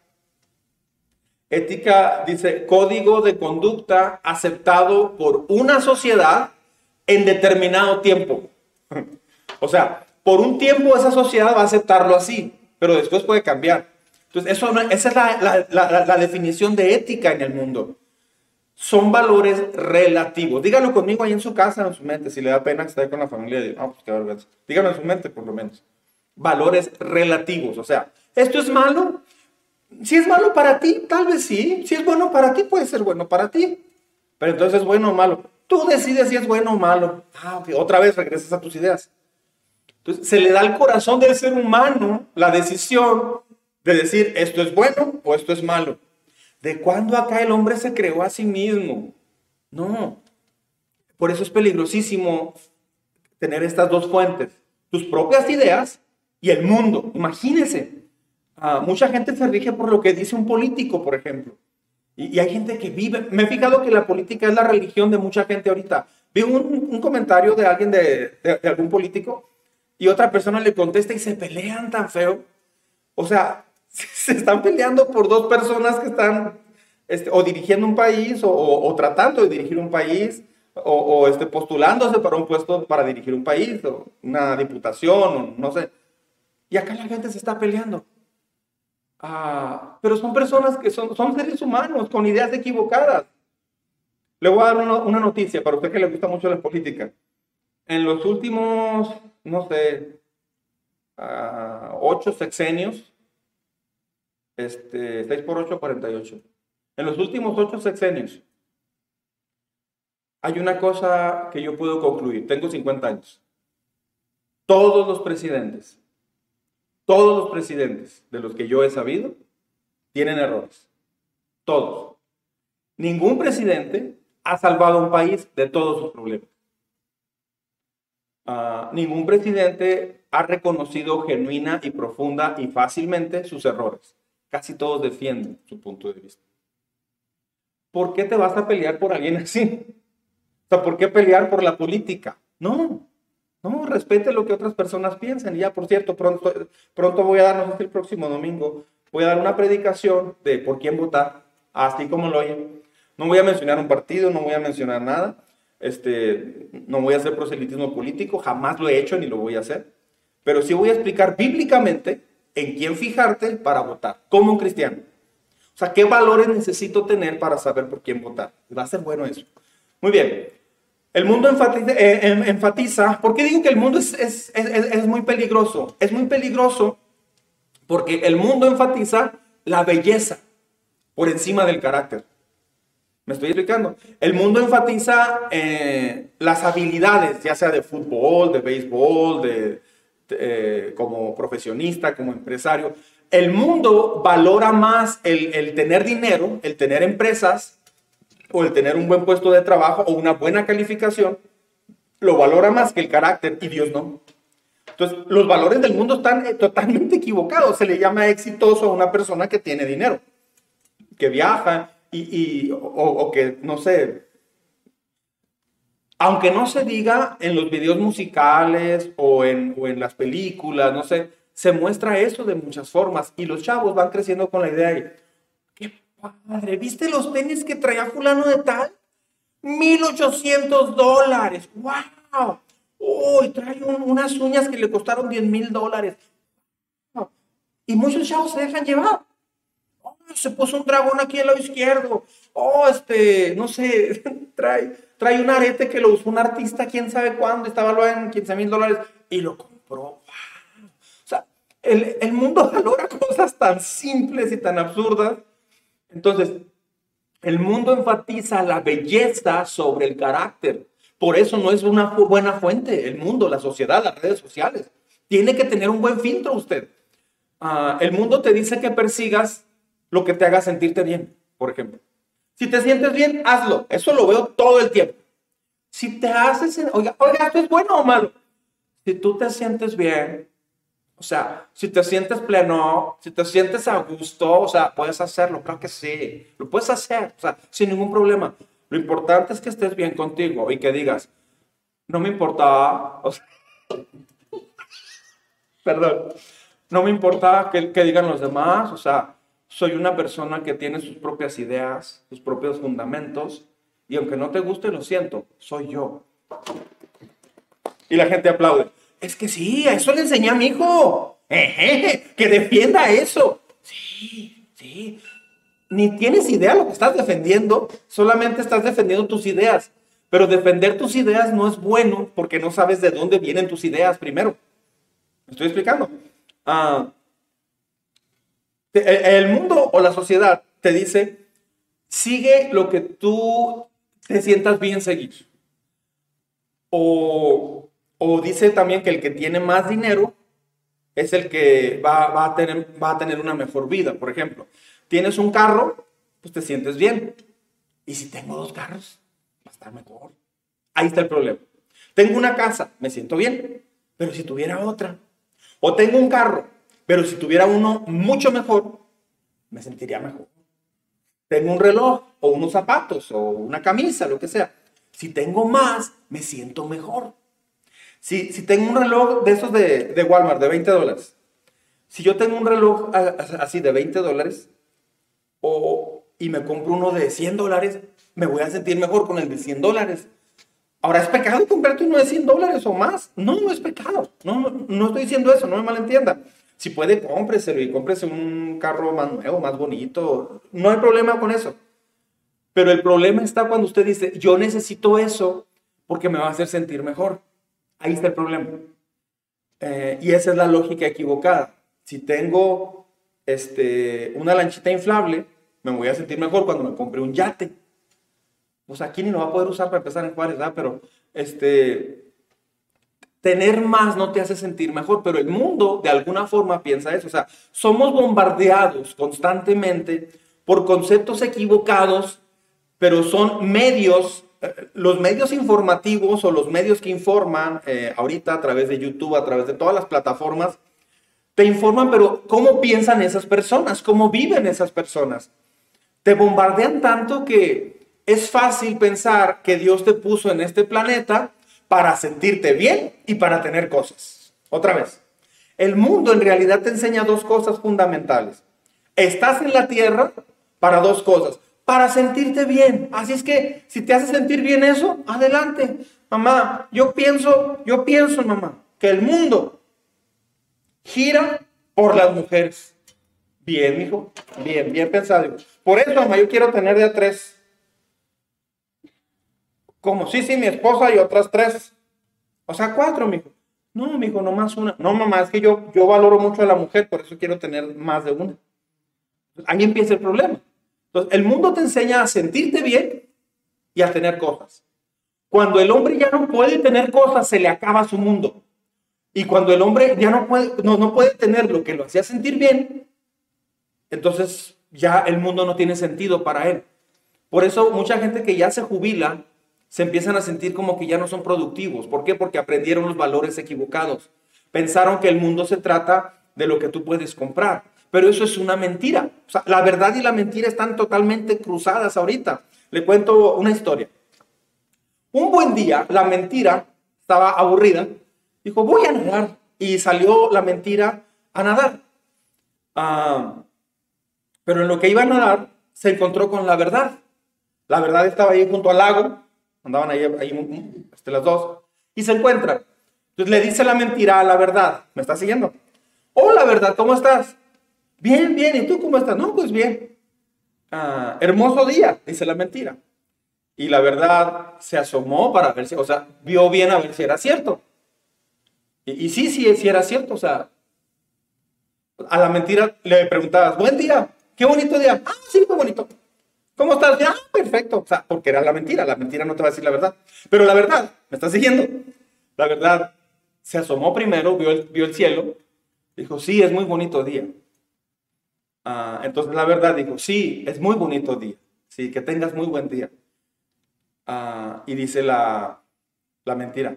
ética dice código de conducta aceptado por una sociedad en determinado tiempo. o sea, por un tiempo esa sociedad va a aceptarlo así, pero después puede cambiar. Entonces, eso, esa es la, definición de ética en el mundo son valores relativos. Dígalo conmigo ahí en su casa, en su mente. Si le da pena estar con la familia. Dígalo en su mente, por lo menos. Valores relativos. O sea, ¿esto es malo? Si es malo para ti, tal vez sí. Si es bueno para ti, puede ser bueno para ti. Pero entonces es bueno o malo. Tú decides si es bueno o malo. Ah, Otra vez regresas a tus ideas. Entonces, se le da al corazón del ser humano la decisión de decir esto es bueno o esto es malo. ¿De cuándo acá el hombre se creó a sí mismo? No. Por eso es peligrosísimo tener estas dos fuentes, tus propias ideas y el mundo. Imagínense, ah, mucha gente se rige por lo que dice un político, por ejemplo. Y, hay gente que vive, me he fijado que la política es la religión de mucha gente ahorita. Vi un, comentario de alguien de, de algún político y otra persona le contesta y se pelean tan feo. O sea, se están peleando por dos personas que están este, o dirigiendo un país o, tratando de dirigir un país o, este, postulándose para un puesto para dirigir un país o una diputación no sé. Y acá la gente se está peleando. Ah, pero son personas que son, son seres humanos con ideas equivocadas. Le voy a dar una, noticia para usted que le gusta mucho la política. En los últimos, no sé, uh, ocho sexenios, este, 6 por 8, 48. En los últimos ocho sexenios, hay una cosa que yo puedo concluir. Tengo 50 años. Todos los presidentes, todos los presidentes de los que yo he sabido, tienen errores. Todos. Ningún presidente ha salvado a un país de todos sus problemas. Ah, ningún presidente ha reconocido genuina y profunda y fácilmente sus errores casi todos defienden su punto de vista. ¿Por qué te vas a pelear por alguien así? O sea, ¿por qué pelear por la política? No, no, respete lo que otras personas piensan. Y ya, por cierto, pronto, pronto voy a dar, no sé el próximo domingo, voy a dar una predicación de por quién votar, así como lo oyen. No voy a mencionar un partido, no voy a mencionar nada. Este, no voy a hacer proselitismo político, jamás lo he hecho ni lo voy a hacer. Pero sí voy a explicar bíblicamente en quién fijarte para votar, como un cristiano. O sea, ¿qué valores necesito tener para saber por quién votar? Va a ser bueno eso. Muy bien. El mundo enfatiza, eh, em, ¿por qué digo que el mundo es, es, es, muy peligroso? Es muy peligroso porque el mundo enfatiza la belleza por encima del carácter. ¿Me estoy explicando? El mundo enfatiza eh, las habilidades, ya sea de fútbol, de béisbol, de, eh, como profesionista, como empresario. El mundo valora más el, tener dinero, el tener empresas o el tener un buen puesto de trabajo o una buena calificación, lo valora más que el carácter y Dios no. Entonces, los valores del mundo están eh, totalmente equivocados. Se le llama exitoso a una persona que tiene dinero, que viaja y, o que, no sé, aunque no se diga en los videos musicales o en, o en las películas, no sé, se muestra eso de muchas formas y los chavos van creciendo con la idea de, padre, ¿viste los tenis que traía fulano de tal? 1800 dólares, wow. Uy, trae unas uñas que le costaron 10 mil dólares. Y muchos chavos se dejan llevar. se puso un dragón aquí al lado izquierdo. oh, este, no sé, trae, trae un arete que lo usó un artista, quién sabe cuándo, estaba valuado en 15 mil dólares y lo compró. O sea, el, el mundo valora cosas tan simples y tan absurdas. Entonces, el mundo enfatiza la belleza sobre el carácter. Por eso no es una buena fuente el mundo, la sociedad, las redes sociales. Tiene que tener un buen filtro usted. Ah, el mundo te dice que persigas lo que te haga sentirte bien, por ejemplo. Si te sientes bien, hazlo. Eso lo veo todo el tiempo. Si te haces, oiga, oiga, esto es bueno o malo. Si tú te sientes bien, o sea, si te sientes pleno, si te sientes a gusto, o sea, puedes hacerlo, claro que sí, lo puedes hacer, o sea, sin ningún problema. Lo importante es que estés bien contigo y que digas, no me importa, o sea, perdón, no me importa que, que digan los demás, o sea, soy una persona que tiene sus propias ideas, sus propios fundamentos, y aunque no te guste, lo siento, soy yo. Y la gente aplaude. Es que sí, a eso le enseñé a mi hijo. que defienda eso. Sí, sí. Ni tienes idea de lo que estás defendiendo, solamente estás defendiendo tus ideas. Pero defender tus ideas no es bueno porque no sabes de dónde vienen tus ideas primero. ¿Me estoy explicando? Ah, el mundo o la sociedad te dice, sigue lo que tú te sientas bien seguir. O, o dice también que el que tiene más dinero es el que va, a tener, va a tener una mejor vida. Por ejemplo, tienes un carro, pues te sientes bien. Y si tengo dos carros, va a estar mejor. Ahí está el problema. Tengo una casa, me siento bien. Pero si tuviera otra. O tengo un carro, pero si tuviera uno mucho mejor, me sentiría mejor. Tengo un reloj o unos zapatos o una camisa, lo que sea. Si tengo más, me siento mejor. Si, tengo un reloj de esos de, Walmart de 20 dólares, si yo tengo un reloj así de 20 dólares y me compro uno de 100 dólares, me voy a sentir mejor con el de 100 dólares. Ahora, ¿es pecado comprarte uno de 100 dólares o más? No, no es pecado. No, no, no estoy diciendo eso, no me malentienda. Si puede, cómpreselo y cómprese un carro más nuevo, más bonito. No hay problema con eso. Pero el problema está cuando usted dice, yo necesito eso porque me va a hacer sentir mejor. Ahí está el problema. Eh, y esa es la lógica equivocada. Si tengo este, una lanchita inflable, me voy a sentir mejor cuando me compre un yate. O sea, aquí ni lo va a poder usar para empezar en Juárez, ¿verdad? Pero este, tener más no te hace sentir mejor, pero el mundo de alguna forma piensa eso. O sea, somos bombardeados constantemente por conceptos equivocados, pero son medios, los medios informativos o los medios que informan eh, ahorita a través de YouTube, a través de todas las plataformas, te informan, pero ¿cómo piensan esas personas? ¿Cómo viven esas personas? Te bombardean tanto que es fácil pensar que Dios te puso en este planeta para sentirte bien y para tener cosas. Otra vez, el mundo en realidad te enseña dos cosas fundamentales. Estás en la tierra para dos cosas, para sentirte bien. Así es que si te hace sentir bien eso, adelante. Mamá, yo pienso, yo pienso, mamá, que el mundo gira por las mujeres. Bien, hijo, bien, bien pensado. Por eso, mamá, yo quiero tener de tres ¿Cómo? Sí, sí, mi esposa y otras tres. O sea, cuatro, mijo. No, mijo, nomás una. No, mamá, es que yo, yo valoro mucho a la mujer, por eso quiero tener más de una. Ahí empieza el problema. Entonces, el mundo te enseña a sentirte bien y a tener cosas. Cuando el hombre ya no puede tener cosas, se le acaba su mundo. Y cuando el hombre ya no puede, no, no puede tener lo que lo hacía sentir bien, entonces ya el mundo no tiene sentido para él. Por eso mucha gente que ya se jubila se empiezan a sentir como que ya no son productivos. ¿Por qué? Porque aprendieron los valores equivocados. Pensaron que el mundo se trata de lo que tú puedes comprar. Pero eso es una mentira. La verdad y la mentira están totalmente cruzadas ahorita. Le cuento una historia. Un buen día, la mentira estaba aburrida. Dijo, voy a nadar. Y salió la mentira a nadar. Ah, pero en lo que iba a nadar, se encontró con la verdad. La verdad estaba ahí junto al lago Andaban ahí, ahí este, las dos. Y se encuentran. Entonces le dice la mentira a la verdad. ¿Me estás siguiendo? Hola, verdad, ¿cómo estás? Bien, bien. ¿Y tú cómo estás? No, pues bien. ah, hermoso día, dice la mentira. Y la verdad se asomó para ver si, o sea, vio bien a ver si era cierto. Y, sí, sí, sí era cierto, o sea, a la mentira le preguntabas, buen día, qué bonito día. Ah, sí, fue bonito. ¿Cómo estás? Ya, perfecto. O sea, porque era la mentira. La mentira no te va a decir la verdad. Pero la verdad, ¿me estás siguiendo? La verdad, se asomó primero, vio el, vio el cielo, dijo, sí, es muy bonito día. Ah, entonces la verdad dijo, sí, es muy bonito día. Sí, que tengas muy buen día. Ah, y dice la, la mentira,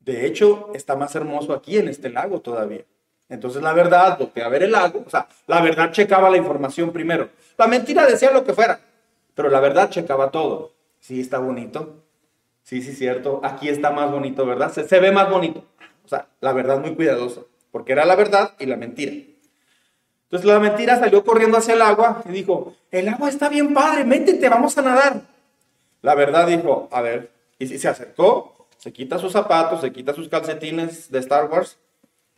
de hecho, está más hermoso aquí en este lago todavía. Entonces la verdad voltea a ver el lago, o sea, la verdad checaba la información primero. La mentira decía lo que fuera, pero la verdad checaba todo. Sí, está bonito. Sí, sí, cierto. Aquí está más bonito, ¿verdad? Se, se ve más bonito. O sea, la verdad muy cuidadosa, porque era la verdad y la mentira. Entonces la mentira salió corriendo hacia el agua y dijo, el agua está bien padre, métete, vamos a nadar. La verdad dijo, a ver, y se acercó, se quita sus zapatos, se quita sus calcetines de Star Wars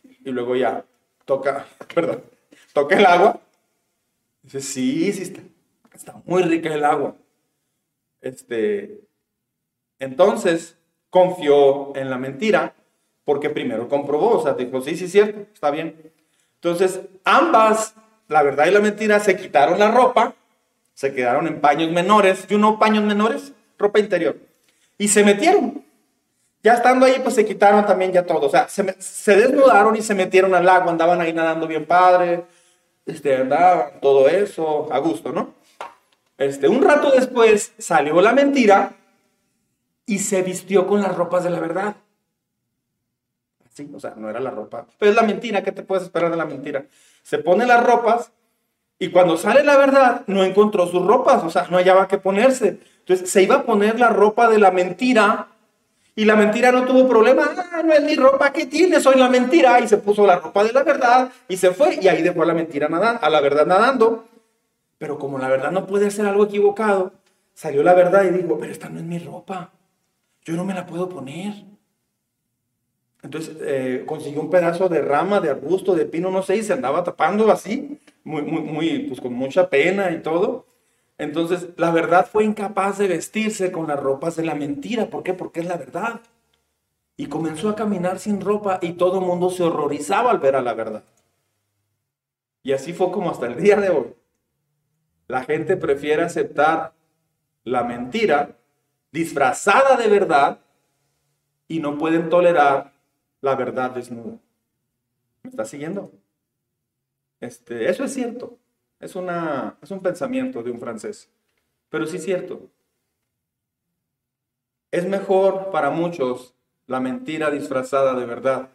y luego ya toca, perdón, toca el agua. Dice, sí, sí, está, está muy rica el agua. Este, entonces confió en la mentira porque primero comprobó, o sea, dijo, sí, sí, cierto, está bien. Entonces, ambas, la verdad y la mentira, se quitaron la ropa, se quedaron en paños menores, ¿y uno paños menores? Ropa interior. Y se metieron. Ya estando ahí, pues se quitaron también ya todo. O sea, se, se desnudaron y se metieron al agua, andaban ahí nadando bien padre, este, andaban, todo eso, a gusto, ¿no? Este, un rato después salió la mentira y se vistió con las ropas de la verdad. Sí, o sea, no era la ropa. Pero es la mentira, ¿qué te puedes esperar de la mentira? Se pone las ropas y cuando sale la verdad, no encontró sus ropas, o sea, no hallaba qué ponerse. Entonces se iba a poner la ropa de la mentira y la mentira no tuvo problema. Ah, no es mi ropa, ¿qué tiene? Soy la mentira. Y se puso la ropa de la verdad y se fue y ahí dejó a la mentira nadando, a la verdad nadando. Pero como la verdad no puede hacer algo equivocado, salió la verdad y dijo, pero esta no es mi ropa. Yo no me la puedo poner. Entonces eh, consiguió un pedazo de rama, de arbusto, de pino, no sé, y se andaba tapando así, muy, muy, pues con mucha pena y todo. Entonces, la verdad fue incapaz de vestirse con las ropas de la mentira. ¿Por qué? Porque es la verdad. Y comenzó a caminar sin ropa y todo el mundo se horrorizaba al ver a la verdad. Y así fue como hasta el día de hoy. La gente prefiere aceptar la mentira disfrazada de verdad y no pueden tolerar la verdad desnuda. ¿Me está siguiendo? Este, eso es cierto. Es, una, es un pensamiento de un francés. Pero sí es cierto. Es mejor para muchos la mentira disfrazada de verdad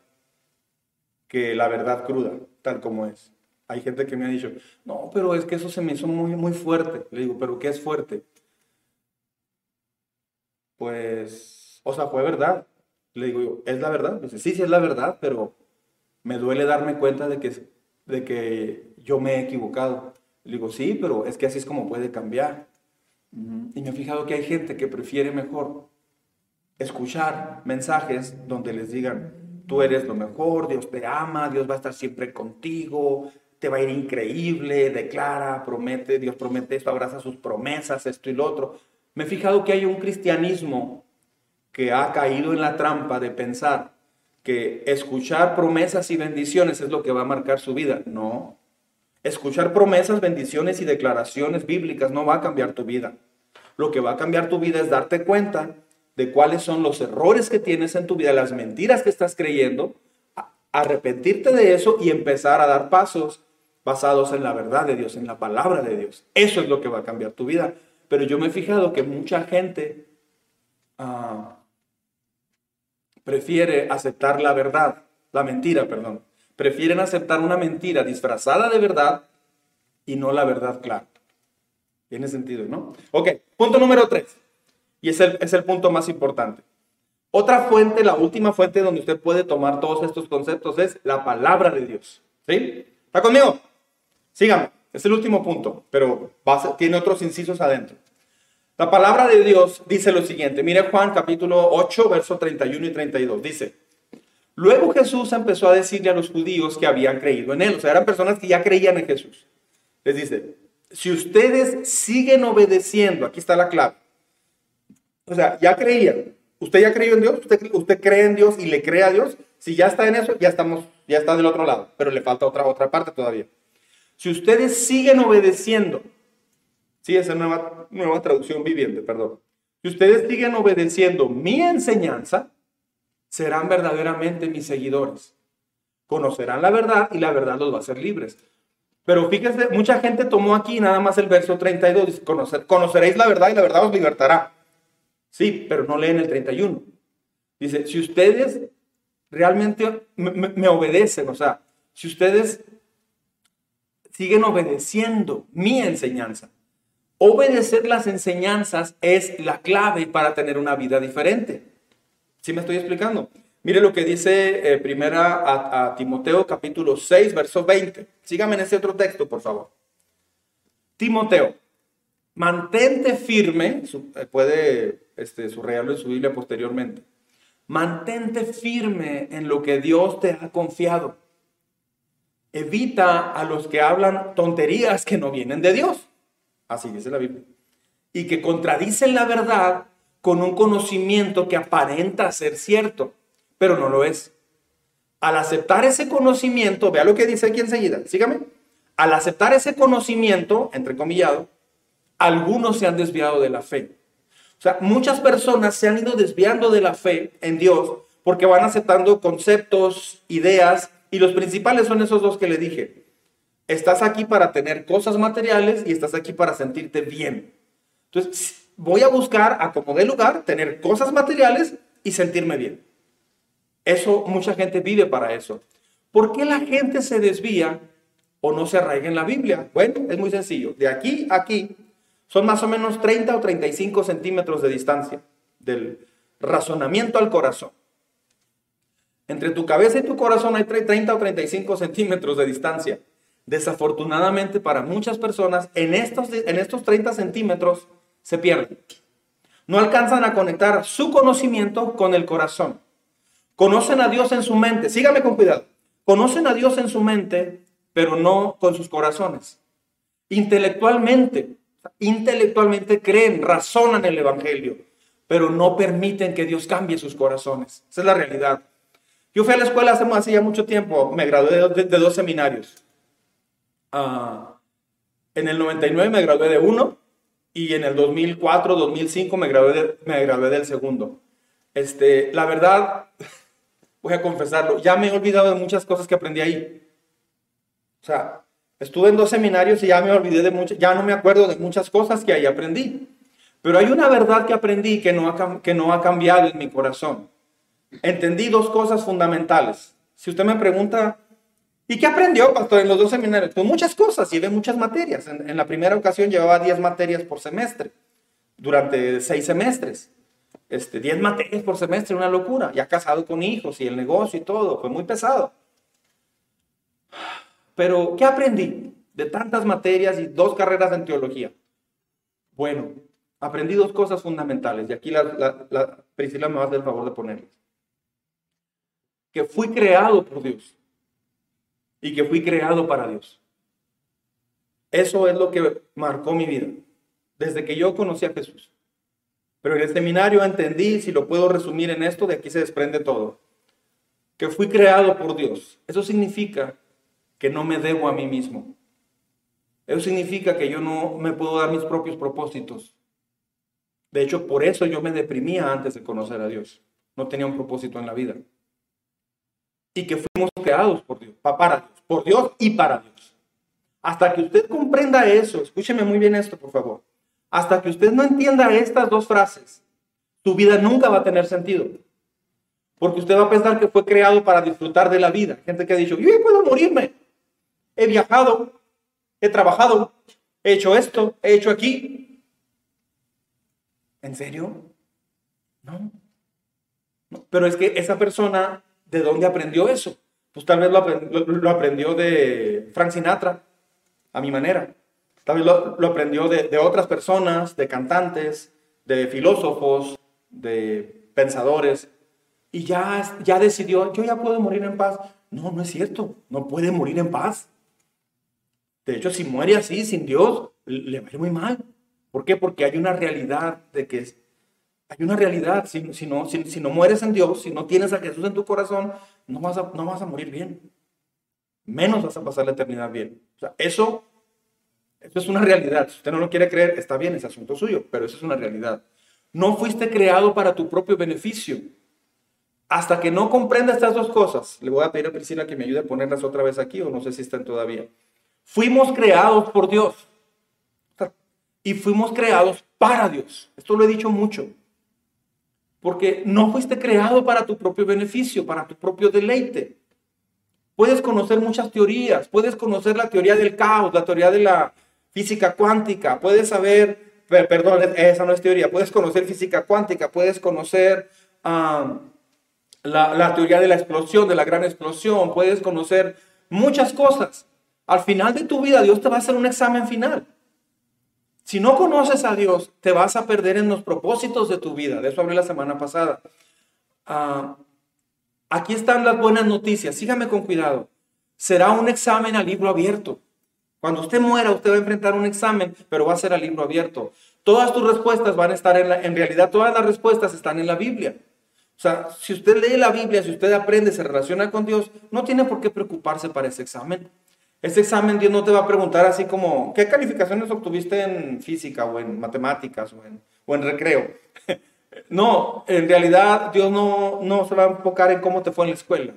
que la verdad cruda, tal como es. Hay gente que me ha dicho, no, pero es que eso se me hizo muy, muy fuerte. Le digo, ¿pero qué es fuerte? Pues, o sea, fue verdad. Le digo, ¿es la verdad? Dice, sí, sí es la verdad, pero me duele darme cuenta de que, de que yo me he equivocado. Le digo, sí, pero es que así es como puede cambiar. Y me he fijado que hay gente que prefiere mejor escuchar mensajes donde les digan, tú eres lo mejor, Dios te ama, Dios va a estar siempre contigo, te va a ir increíble, declara, promete, Dios promete esto, abraza sus promesas, esto y lo otro. Me he fijado que hay un cristianismo que ha caído en la trampa de pensar que escuchar promesas y bendiciones es lo que va a marcar su vida. No. Escuchar promesas, bendiciones y declaraciones bíblicas no va a cambiar tu vida. Lo que va a cambiar tu vida es darte cuenta de cuáles son los errores que tienes en tu vida, las mentiras que estás creyendo, arrepentirte de eso y empezar a dar pasos basados en la verdad de Dios, en la palabra de Dios. Eso es lo que va a cambiar tu vida. Pero yo me he fijado que mucha gente ah, prefiere aceptar la verdad, la mentira, perdón. Prefieren aceptar una mentira disfrazada de verdad y no la verdad clara. Tiene sentido, ¿no? Ok, punto número tres. Y es el, es el punto más importante. Otra fuente, la última fuente donde usted puede tomar todos estos conceptos es la palabra de Dios. ¿Sí? ¿Está conmigo? Síganme. Es el último punto, pero tiene otros incisos adentro. La palabra de Dios dice lo siguiente. Mire Juan capítulo 8, verso 31 y 32. Dice, luego Jesús empezó a decirle a los judíos que habían creído en él. O sea, eran personas que ya creían en Jesús. Les dice, si ustedes siguen obedeciendo, aquí está la clave. O sea, ya creían. Usted ya creyó en Dios, usted, usted cree en Dios y le cree a Dios. Si ya está en eso, ya estamos, ya está del otro lado, pero le falta otra, otra parte todavía. Si ustedes siguen obedeciendo, sí, esa nueva, nueva traducción viviente, perdón. Si ustedes siguen obedeciendo mi enseñanza, serán verdaderamente mis seguidores. Conocerán la verdad y la verdad los va a hacer libres. Pero fíjense, mucha gente tomó aquí nada más el verso 32, dice, conoceréis la verdad y la verdad os libertará. Sí, pero no leen el 31. Dice, si ustedes realmente me, obedecen, o sea, si ustedes siguen obedeciendo mi enseñanza, obedecer las enseñanzas es la clave para tener una vida diferente. ¿Sí me estoy explicando? Mire lo que dice eh, primera a, Timoteo capítulo 6, verso 20. Sígame en ese otro texto, por favor. Timoteo, mantente firme, eh, puede este, subrayarlo en su Biblia posteriormente. Mantente firme en lo que Dios te ha confiado. Evita a los que hablan tonterías que no vienen de Dios. Así dice la Biblia. Y que contradicen la verdad con un conocimiento que aparenta ser cierto, pero no lo es. Al aceptar ese conocimiento, vea lo que dice aquí enseguida, sígame. Al aceptar ese conocimiento, entre comillado, algunos se han desviado de la fe. O sea, muchas personas se han ido desviando de la fe en Dios porque van aceptando conceptos, ideas, y los principales son esos dos que le dije. Estás aquí para tener cosas materiales y estás aquí para sentirte bien. Entonces, voy a buscar, a como de lugar, tener cosas materiales y sentirme bien. Eso, mucha gente vive para eso. ¿Por qué la gente se desvía o no se arraiga en la Biblia? Bueno, es muy sencillo. De aquí a aquí son más o menos 30 o 35 centímetros de distancia del razonamiento al corazón. Entre tu cabeza y tu corazón hay 30 o 35 centímetros de distancia. Desafortunadamente para muchas personas, en estos, en estos 30 centímetros se pierden. No alcanzan a conectar su conocimiento con el corazón. Conocen a Dios en su mente. Sígame con cuidado. Conocen a Dios en su mente, pero no con sus corazones. Intelectualmente intelectualmente creen, razonan el Evangelio, pero no permiten que Dios cambie sus corazones. Esa es la realidad. Yo fui a la escuela hace, ya mucho tiempo, me gradué de, dos seminarios. Ah, en el 99 me gradué de uno y en el 2004, 2005 me gradué, me gradué del segundo. Este, la verdad, voy a confesarlo, ya me he olvidado de muchas cosas que aprendí ahí. O sea, Estuve en dos seminarios y ya me olvidé de muchas, ya no me acuerdo de muchas cosas que ahí aprendí. Pero hay una verdad que aprendí que no que no ha cambiado en mi corazón. Entendí dos cosas fundamentales. Si usted me pregunta, ¿y qué aprendió, pastor, en los dos seminarios? Pues muchas cosas, llevé muchas materias. En, la primera ocasión llevaba 10 materias por semestre, durante seis semestres. Este, 10 materias por semestre, una locura. Ya casado con hijos y el negocio y todo, fue muy pesado. Pero, ¿qué aprendí de tantas materias y dos carreras en teología? Bueno, aprendí dos cosas fundamentales y aquí la, Priscila me va a hacer el favor de ponerlas. Que fui creado por Dios y que fui creado para Dios. Eso es lo que marcó mi vida desde que yo conocí a Jesús. Pero en el seminario entendí, si lo puedo resumir en esto, de aquí se desprende todo, que fui creado por Dios. Eso significa que no me debo a mí mismo. Eso significa que yo no me puedo dar mis propios propósitos. De hecho, por eso yo me deprimía antes de conocer a Dios. No tenía un propósito en la vida. Y que fuimos creados por Dios, para Dios, por Dios y para Dios. Hasta que usted comprenda eso, escúcheme muy bien esto, por favor. Hasta que usted no entienda estas dos frases, tu vida nunca va a tener sentido. Porque usted va a pensar que fue creado para disfrutar de la vida. Gente que ha dicho, yo puedo morirme he viajado, he trabajado, he hecho esto, he hecho aquí. ¿En serio? No. Pero es que esa persona, ¿de dónde aprendió eso? Pues tal vez lo, aprendió de Frank Sinatra, a mi manera. Tal vez lo, aprendió de, de otras personas, de cantantes, de filósofos, de pensadores. Y ya, ya decidió, yo ya puedo morir en paz. No, no es cierto, no puede morir en paz De hecho, si muere así, sin Dios, le va a ir muy mal. ¿Por qué? Porque hay una realidad de que hay una realidad. Si, no, mueres en Dios, si no tienes a Jesús en tu corazón, no vas a, no vas a morir bien. Menos vas a pasar la eternidad bien. Eso, eso es una realidad. Si usted no lo quiere creer, está bien, es asunto suyo, pero eso es una realidad. No fuiste creado para tu propio beneficio. Hasta que no comprenda estas dos cosas, le voy a pedir a Priscila que me ayude a ponerlas otra vez aquí, o no sé si están todavía. Fuimos creados por Dios. Y fuimos creados para Dios. Esto lo he dicho mucho. Porque no fuiste creado para tu propio beneficio, para tu propio deleite. Puedes conocer muchas teorías, puedes conocer la teoría del caos, la teoría de la física cuántica, puedes saber, perdón, esa no es teoría, puedes conocer física cuántica, puedes conocer la, teoría de la explosión, de la gran explosión, puedes conocer muchas cosas. Al final de tu vida Dios te va a hacer un examen final. Si no conoces a Dios, te vas a perder en los propósitos de tu vida. De eso hablé la semana pasada. Ah, aquí están las buenas noticias. Sígame con cuidado. Será un examen a libro abierto. Cuando usted muera, usted va a enfrentar un examen, pero va a ser a libro abierto. Todas tus respuestas van a estar en la, en realidad, todas las respuestas están en la Biblia. O sea, si usted lee la Biblia, si usted aprende, se relaciona con Dios, no tiene por qué preocuparse para ese examen. Este examen Dios no te va a preguntar así como, ¿qué calificaciones obtuviste en física o en matemáticas o en, o en recreo? no, en realidad Dios no, no se va a enfocar en cómo te fue en la escuela.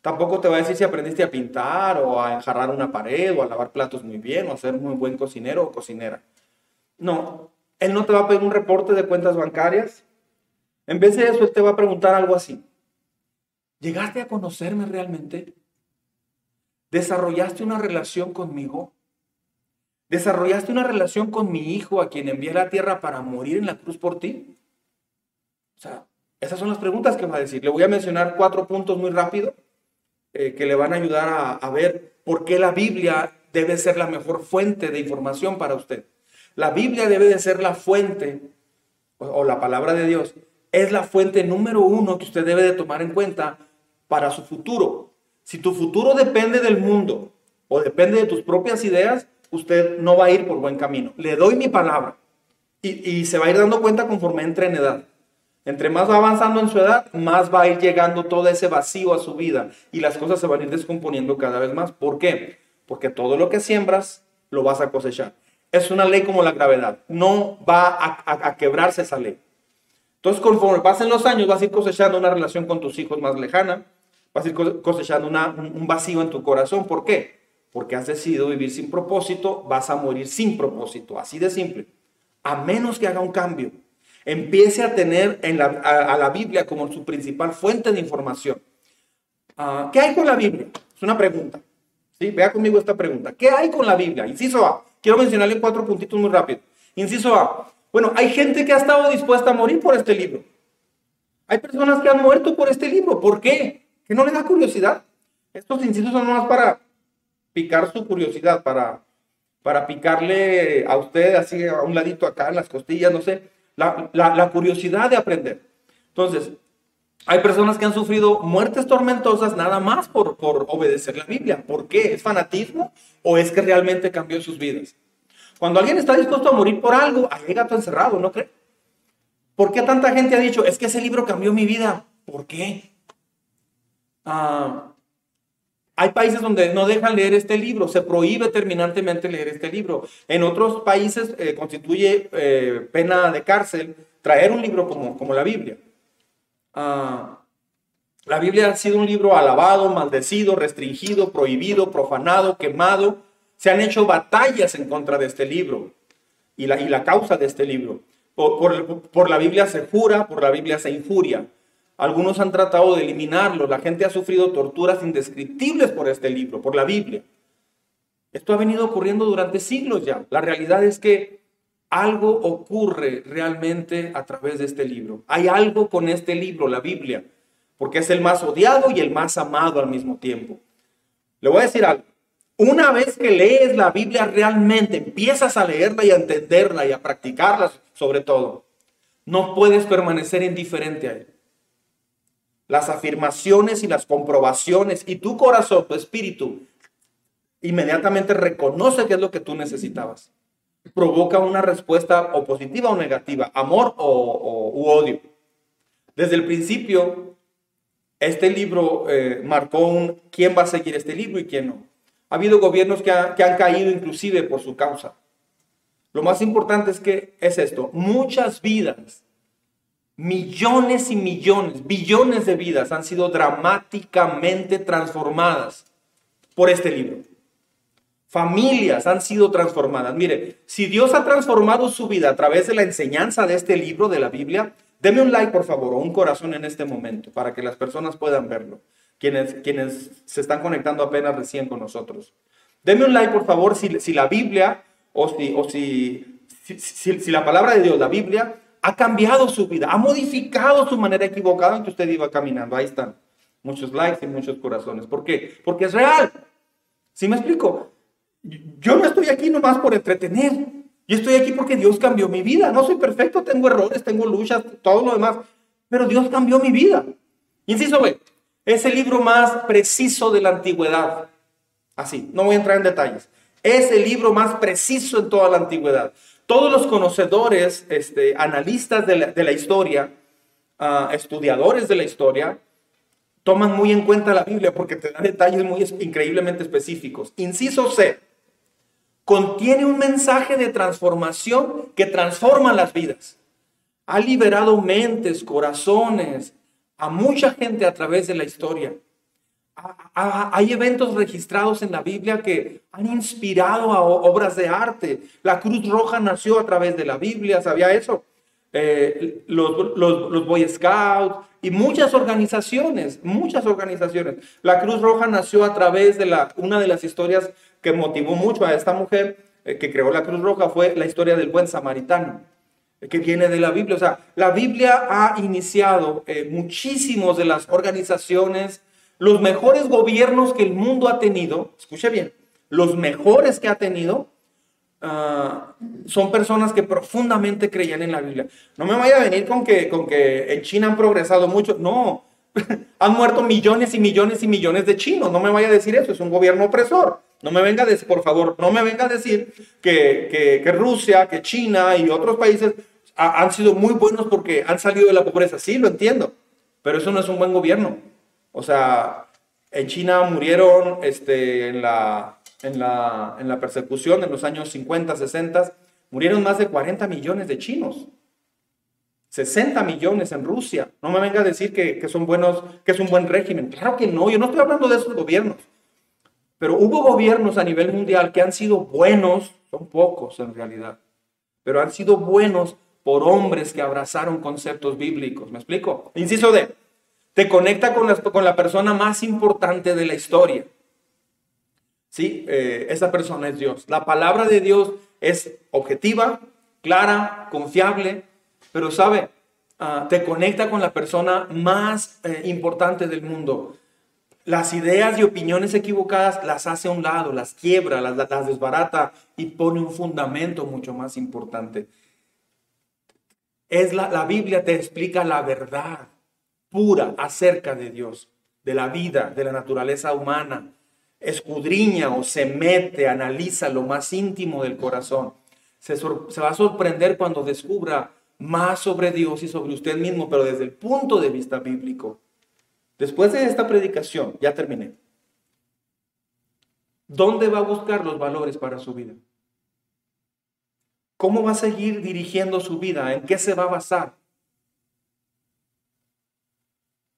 Tampoco te va a decir si aprendiste a pintar o a enjarrar una pared o a lavar platos muy bien o a ser muy buen cocinero o cocinera. No, Él no te va a pedir un reporte de cuentas bancarias. En vez de eso, Él te va a preguntar algo así. ¿Llegaste a conocerme realmente? ¿Desarrollaste una relación conmigo? ¿Desarrollaste una relación con mi hijo a quien envié a la tierra para morir en la cruz por ti? O sea, esas son las preguntas que va a decir. Le voy a mencionar cuatro puntos muy rápido eh, que le van a ayudar a, ver por qué la Biblia debe ser la mejor fuente de información para usted. La Biblia debe de ser la fuente, o la palabra de Dios, es la fuente número uno que usted debe de tomar en cuenta para su futuro. Si tu futuro depende del mundo o depende de tus propias ideas, usted no va a ir por buen camino. Le doy mi palabra y, se va a ir dando cuenta conforme entre en edad. Entre más va avanzando en su edad, más va a ir llegando todo ese vacío a su vida y las cosas se van a ir descomponiendo cada vez más. ¿Por qué? Porque todo lo que siembras lo vas a cosechar. Es una ley como la gravedad. No va a, a quebrarse esa ley. Entonces, conforme pasen los años, vas a ir cosechando una relación con tus hijos más lejana, vas a ir cosechando un vacío en tu corazón. ¿Por qué? Porque has decidido vivir sin propósito, vas a morir sin propósito, así de simple. A menos que haga un cambio, empiece a tener en la, a, la Biblia como su principal fuente de información. Ah, ¿Qué hay con la Biblia? Es una pregunta. ¿Sí? Vea conmigo esta pregunta. ¿Qué hay con la Biblia? Inciso A. Quiero mencionarle cuatro puntitos muy rápido. Inciso A. Bueno, hay gente que ha estado dispuesta a morir por este libro. Hay personas que han muerto por este libro. ¿Por qué? Que no le da curiosidad. Estos incisos son más para picar su curiosidad, para, para picarle a usted así a un ladito acá en las costillas, no sé, la, la curiosidad de aprender. Entonces, hay personas que han sufrido muertes tormentosas nada más por, por obedecer la Biblia. ¿Por qué? ¿Es fanatismo o es que realmente cambió sus vidas? Cuando alguien está dispuesto a morir por algo, hay gato encerrado, ¿no cree? ¿Por qué tanta gente ha dicho, es que ese libro cambió mi vida? ¿Por qué? Ah, hay países donde no dejan leer este libro, se prohíbe terminantemente leer este libro. En otros países eh, constituye eh, pena de cárcel traer un libro como, como la Biblia. Ah, la Biblia ha sido un libro alabado, maldecido, restringido, prohibido, profanado, quemado. Se han hecho batallas en contra de este libro y la, y la causa de este libro. por, por la Biblia se jura, por la Biblia se injuria. Algunos han tratado de eliminarlo. La gente ha sufrido torturas indescriptibles por este libro, por la Biblia. Esto ha venido ocurriendo durante siglos ya. La realidad es que algo ocurre realmente a través de este libro. Hay algo con este libro, la Biblia, porque es el más odiado y el más amado al mismo tiempo. Le voy a decir algo. Una vez que lees la Biblia realmente, empiezas a leerla y a entenderla y a practicarla sobre todo, no puedes permanecer indiferente a él las afirmaciones y las comprobaciones y tu corazón, tu espíritu, inmediatamente reconoce qué es lo que tú necesitabas. Provoca una respuesta o positiva o negativa, amor o, odio. Desde el principio, este libro eh, marcó un quién va a seguir este libro y quién no. Ha habido gobiernos que, que han caído inclusive por su causa. Lo más importante es que es esto, muchas vidas, millones y millones, billones de vidas han sido dramáticamente transformadas por este libro. Familias han sido transformadas. Mire, si Dios ha transformado su vida a través de la enseñanza de este libro de la Biblia, deme un like por favor o un corazón en este momento para que las personas puedan verlo. Quienes, quienes se están conectando apenas recién con nosotros. Deme un like por favor si, si la Biblia o, si, o si, si, la palabra de Dios, la Biblia, ha cambiado su vida, ha modificado su manera equivocada en que usted iba caminando. Ahí están. Muchos likes y muchos corazones. ¿Por qué? Porque es real. ¿Sí me explico? Yo no estoy aquí nomás por entretener. Yo estoy aquí porque Dios cambió mi vida. No soy perfecto, tengo errores, tengo luchas, todo lo demás. Pero Dios cambió mi vida. Inciso B. Es el libro más preciso de la antigüedad. Así, no voy a entrar en detalles. Es el libro más preciso en toda la antigüedad. Todos los conocedores, este, analistas de la, historia, ah, estudiadores de la historia, toman muy en cuenta la Biblia porque te da detalles muy increíblemente específicos. Inciso C, contiene un mensaje de transformación que transforma las vidas. Ha liberado mentes, corazones a mucha gente a través de la historia hay eventos registrados en la Biblia que han inspirado a obras de arte. La Cruz Roja nació a través de la Biblia, ¿sabía eso? Eh, los, Boy Scouts y muchas organizaciones, muchas organizaciones. La Cruz Roja nació a través de la, una de las historias que motivó mucho a esta mujer eh, que creó la Cruz Roja fue la historia del buen samaritano que viene de la Biblia. O sea, la Biblia ha iniciado eh, muchísimos de las organizaciones, los mejores gobiernos que el mundo ha tenido, escuche bien, los mejores que ha tenido, ah, son personas que profundamente creían en la Biblia. No me vaya a venir con que, con que en China han progresado mucho. No, han muerto millones y millones y millones de chinos. No me vaya a decir eso, es un gobierno opresor. No me venga a decir, por favor, no me venga a decir que, que, Rusia, que China y otros países han sido muy buenos porque han salido de la pobreza. Sí, lo entiendo, pero eso no es un buen gobierno. O sea, en China murieron este, en, la, en, la, en la persecución en los años 50, 60, murieron más de 40 millones de chinos. 60 millones en Rusia. No me venga a decir que, que, son buenos, que es un buen régimen. Claro que no, yo no estoy hablando de esos gobiernos. Pero hubo gobiernos a nivel mundial que han sido buenos, son pocos en realidad, pero han sido buenos por hombres que abrazaron conceptos bíblicos. ¿Me explico? Inciso de, te conecta con la, persona más importante de la historia. ¿Sí? Eh, esa persona es Dios. La palabra de Dios es objetiva, clara, confiable, pero sabe, ah, te conecta con la persona más eh, importante del mundo. Las ideas y opiniones equivocadas las hace a un lado, las quiebra, las, las desbarata y pone un fundamento mucho más importante. Es la, la Biblia te explica la verdad pura acerca de Dios, de la vida, de la naturaleza humana. Escudriña o se mete, analiza lo más íntimo del corazón. Se, va a sorprender cuando descubra más sobre Dios y sobre usted mismo, pero desde el punto de vista bíblico. Después de esta predicación, ya terminé. ¿Dónde va a buscar los valores para su vida? ¿Cómo va a seguir dirigiendo su vida? ¿En qué se va a basar?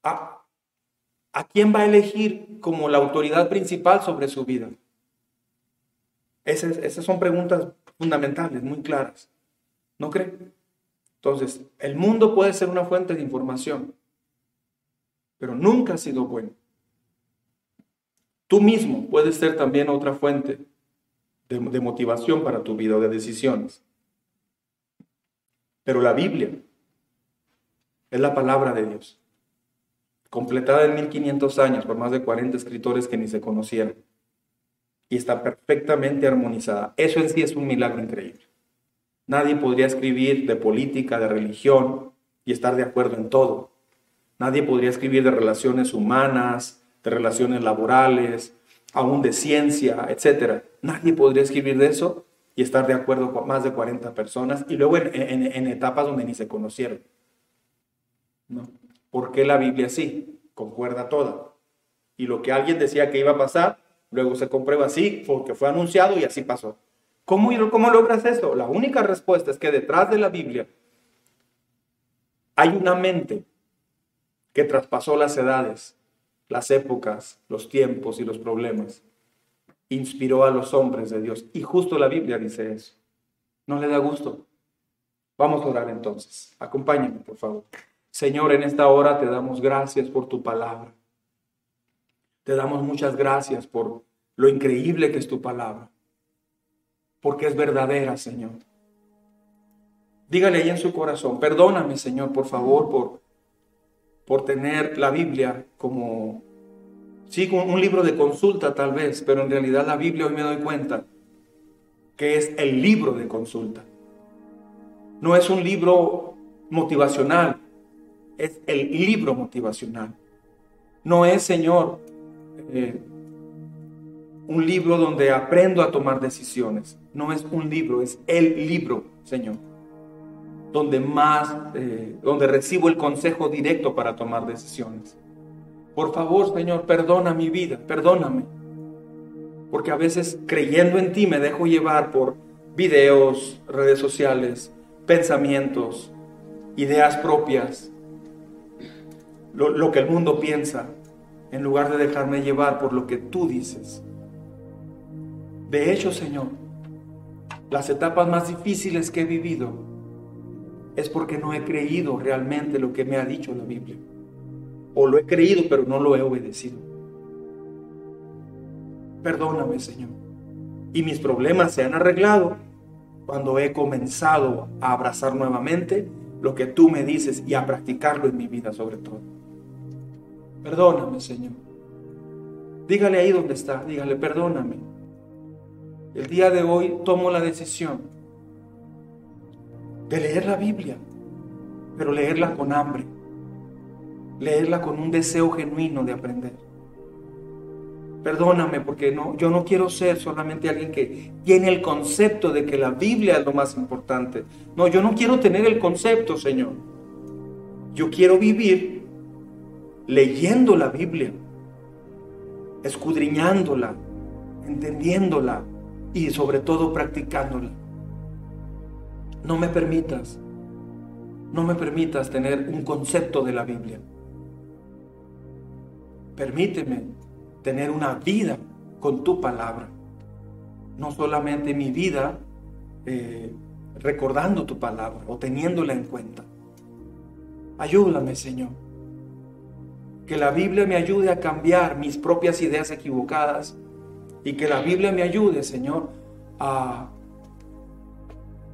¿A, quién va a elegir como la autoridad principal sobre su vida? Esas, son preguntas fundamentales, muy claras. ¿No cree? Entonces, el mundo puede ser una fuente de información, pero nunca ha sido bueno. Tú mismo puedes ser también otra fuente de, de motivación para tu vida de decisiones. Pero la Biblia es la palabra de Dios completada en 1500 años por más de 40 escritores que ni se conocieran. Y está perfectamente armonizada. Eso en sí es un milagro increíble. Nadie podría escribir de política, de religión y estar de acuerdo en todo. Nadie podría escribir de relaciones humanas, de relaciones laborales, aún de ciencia, etc. Nadie podría escribir de eso y estar de acuerdo con más de 40 personas y luego en, etapas donde ni se conocieron. ¿No? ¿Por qué la Biblia sí? Concuerda toda. Y lo que alguien decía que iba a pasar, luego se comprueba así, porque fue anunciado y así pasó. ¿Cómo, ¿Cómo logras eso? La única respuesta es que detrás de la Biblia hay una mente que traspasó las edades, las épocas, los tiempos y los problemas. Inspiró a los hombres de Dios. Y justo la Biblia dice eso. ¿No le da gusto? Vamos a orar entonces. Acompáñame, por favor. Señor, en esta hora te damos gracias por tu palabra. Te damos muchas gracias por lo increíble que es tu palabra. Porque es verdadera, Señor. Dígale ahí en su corazón, perdóname, Señor, por favor, por por tener la Biblia como, sí, un libro de consulta tal vez, pero en realidad la Biblia hoy me doy cuenta que es el libro de consulta. No es un libro motivacional, es el libro motivacional. No es, Señor, eh, un libro donde aprendo a tomar decisiones. No es un libro, es el libro, Señor donde más, eh, donde recibo el consejo directo para tomar decisiones. Por favor, Señor, perdona mi vida, perdóname. Porque a veces creyendo en ti me dejo llevar por videos, redes sociales, pensamientos, ideas propias, lo, lo que el mundo piensa, en lugar de dejarme llevar por lo que tú dices. De hecho, Señor, las etapas más difíciles que he vivido es porque no he creído realmente lo que me ha dicho la Biblia. O lo he creído, pero no lo he obedecido. Perdóname, Señor. Y mis problemas se han arreglado cuando he comenzado a abrazar nuevamente lo que tú me dices y a practicarlo en mi vida sobre todo. Perdóname, Señor. Dígale ahí donde está, dígale, perdóname. El día de hoy tomo la decisión de leer la Biblia, pero leerla con hambre, leerla con un deseo genuino de aprender. Perdóname porque no, yo no quiero ser solamente alguien que tiene el concepto de que la Biblia es lo más importante. No, yo no quiero tener el concepto, Señor. Yo quiero vivir leyendo la Biblia, escudriñándola, entendiéndola y sobre todo practicándola. No me permitas, no me permitas tener un concepto de la Biblia. Permíteme tener una vida con tu palabra. No solamente mi vida eh, recordando tu palabra o teniéndola en cuenta. Ayúdame, Señor. Que la Biblia me ayude a cambiar mis propias ideas equivocadas y que la Biblia me ayude, Señor, a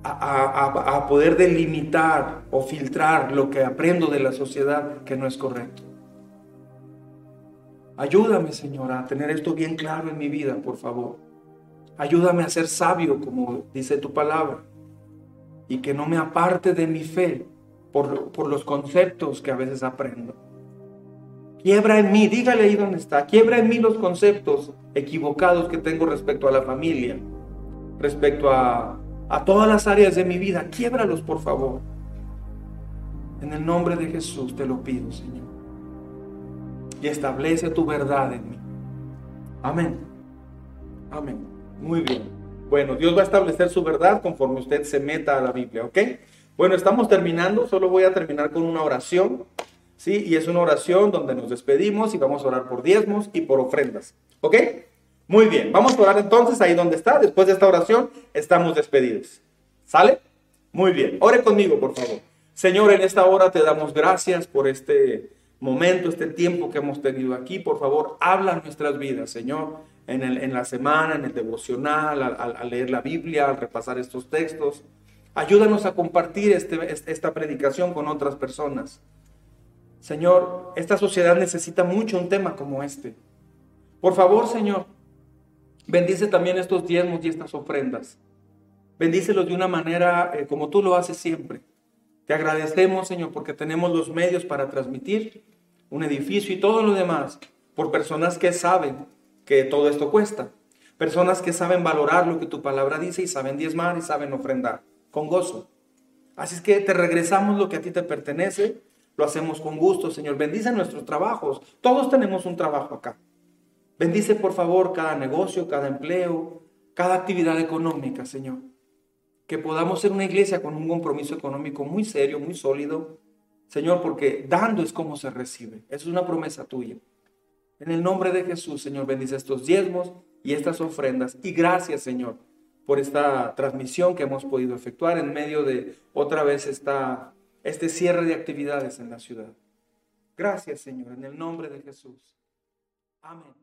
a, poder delimitar o filtrar lo que aprendo de la sociedad que no es correcto. Ayúdame, Señor, a tener esto bien claro en mi vida, por favor. Ayúdame a ser sabio, como dice tu palabra, y que no me aparte de mi fe por, por los conceptos que a veces aprendo. Quiebra en mí, dígale ahí donde está, quiebra en mí los conceptos equivocados que tengo respecto a la familia, respecto a a todas las áreas de mi vida. Quiébralos, por favor. En el nombre de Jesús te lo pido, Señor. Y establece tu verdad en mí. Amén. Amén. Muy bien. Bueno, Dios va a establecer su verdad conforme usted se meta a la Biblia, ¿ok? Bueno, estamos terminando. Solo voy a terminar con una oración. ¿Sí? Y es una oración donde nos despedimos y vamos a orar por diezmos y por ofrendas. ¿Ok? Muy bien, vamos a orar entonces ahí donde está. Después de esta oración estamos despedidos. ¿Sale? Muy bien, ore conmigo, por favor. Señor, en esta hora te damos gracias por este momento, este tiempo que hemos tenido aquí. Por favor, habla nuestras vidas, Señor, en, el, en la semana, en el devocional, al, leer la Biblia, al repasar estos textos. Ayúdanos a compartir este, esta predicación con otras personas. Señor, esta sociedad necesita mucho un tema como este. Por favor, Señor, Bendice también estos diezmos y estas ofrendas. Bendícelos de una manera eh, como tú lo haces siempre. Te agradecemos, Señor, porque tenemos los medios para transmitir un edificio y todo lo demás por personas que saben que todo esto cuesta. Personas que saben valorar lo que tu palabra dice y saben diezmar y saben ofrendar con gozo. Así es que te regresamos lo que a ti te pertenece, lo hacemos con gusto, Señor. Bendice nuestros trabajos. Todos tenemos un trabajo acá. Bendice, por favor, cada negocio, cada empleo, cada actividad económica, Señor. Que podamos ser una iglesia con un compromiso económico muy serio, muy sólido. Señor, porque dando es como se recibe. Es una promesa tuya. En el nombre de Jesús, Señor, bendice estos diezmos y estas ofrendas. Y gracias, Señor, por esta transmisión que hemos podido efectuar en medio de otra vez esta, este cierre de actividades en la ciudad. Gracias, Señor, en el nombre de Jesús. Amén.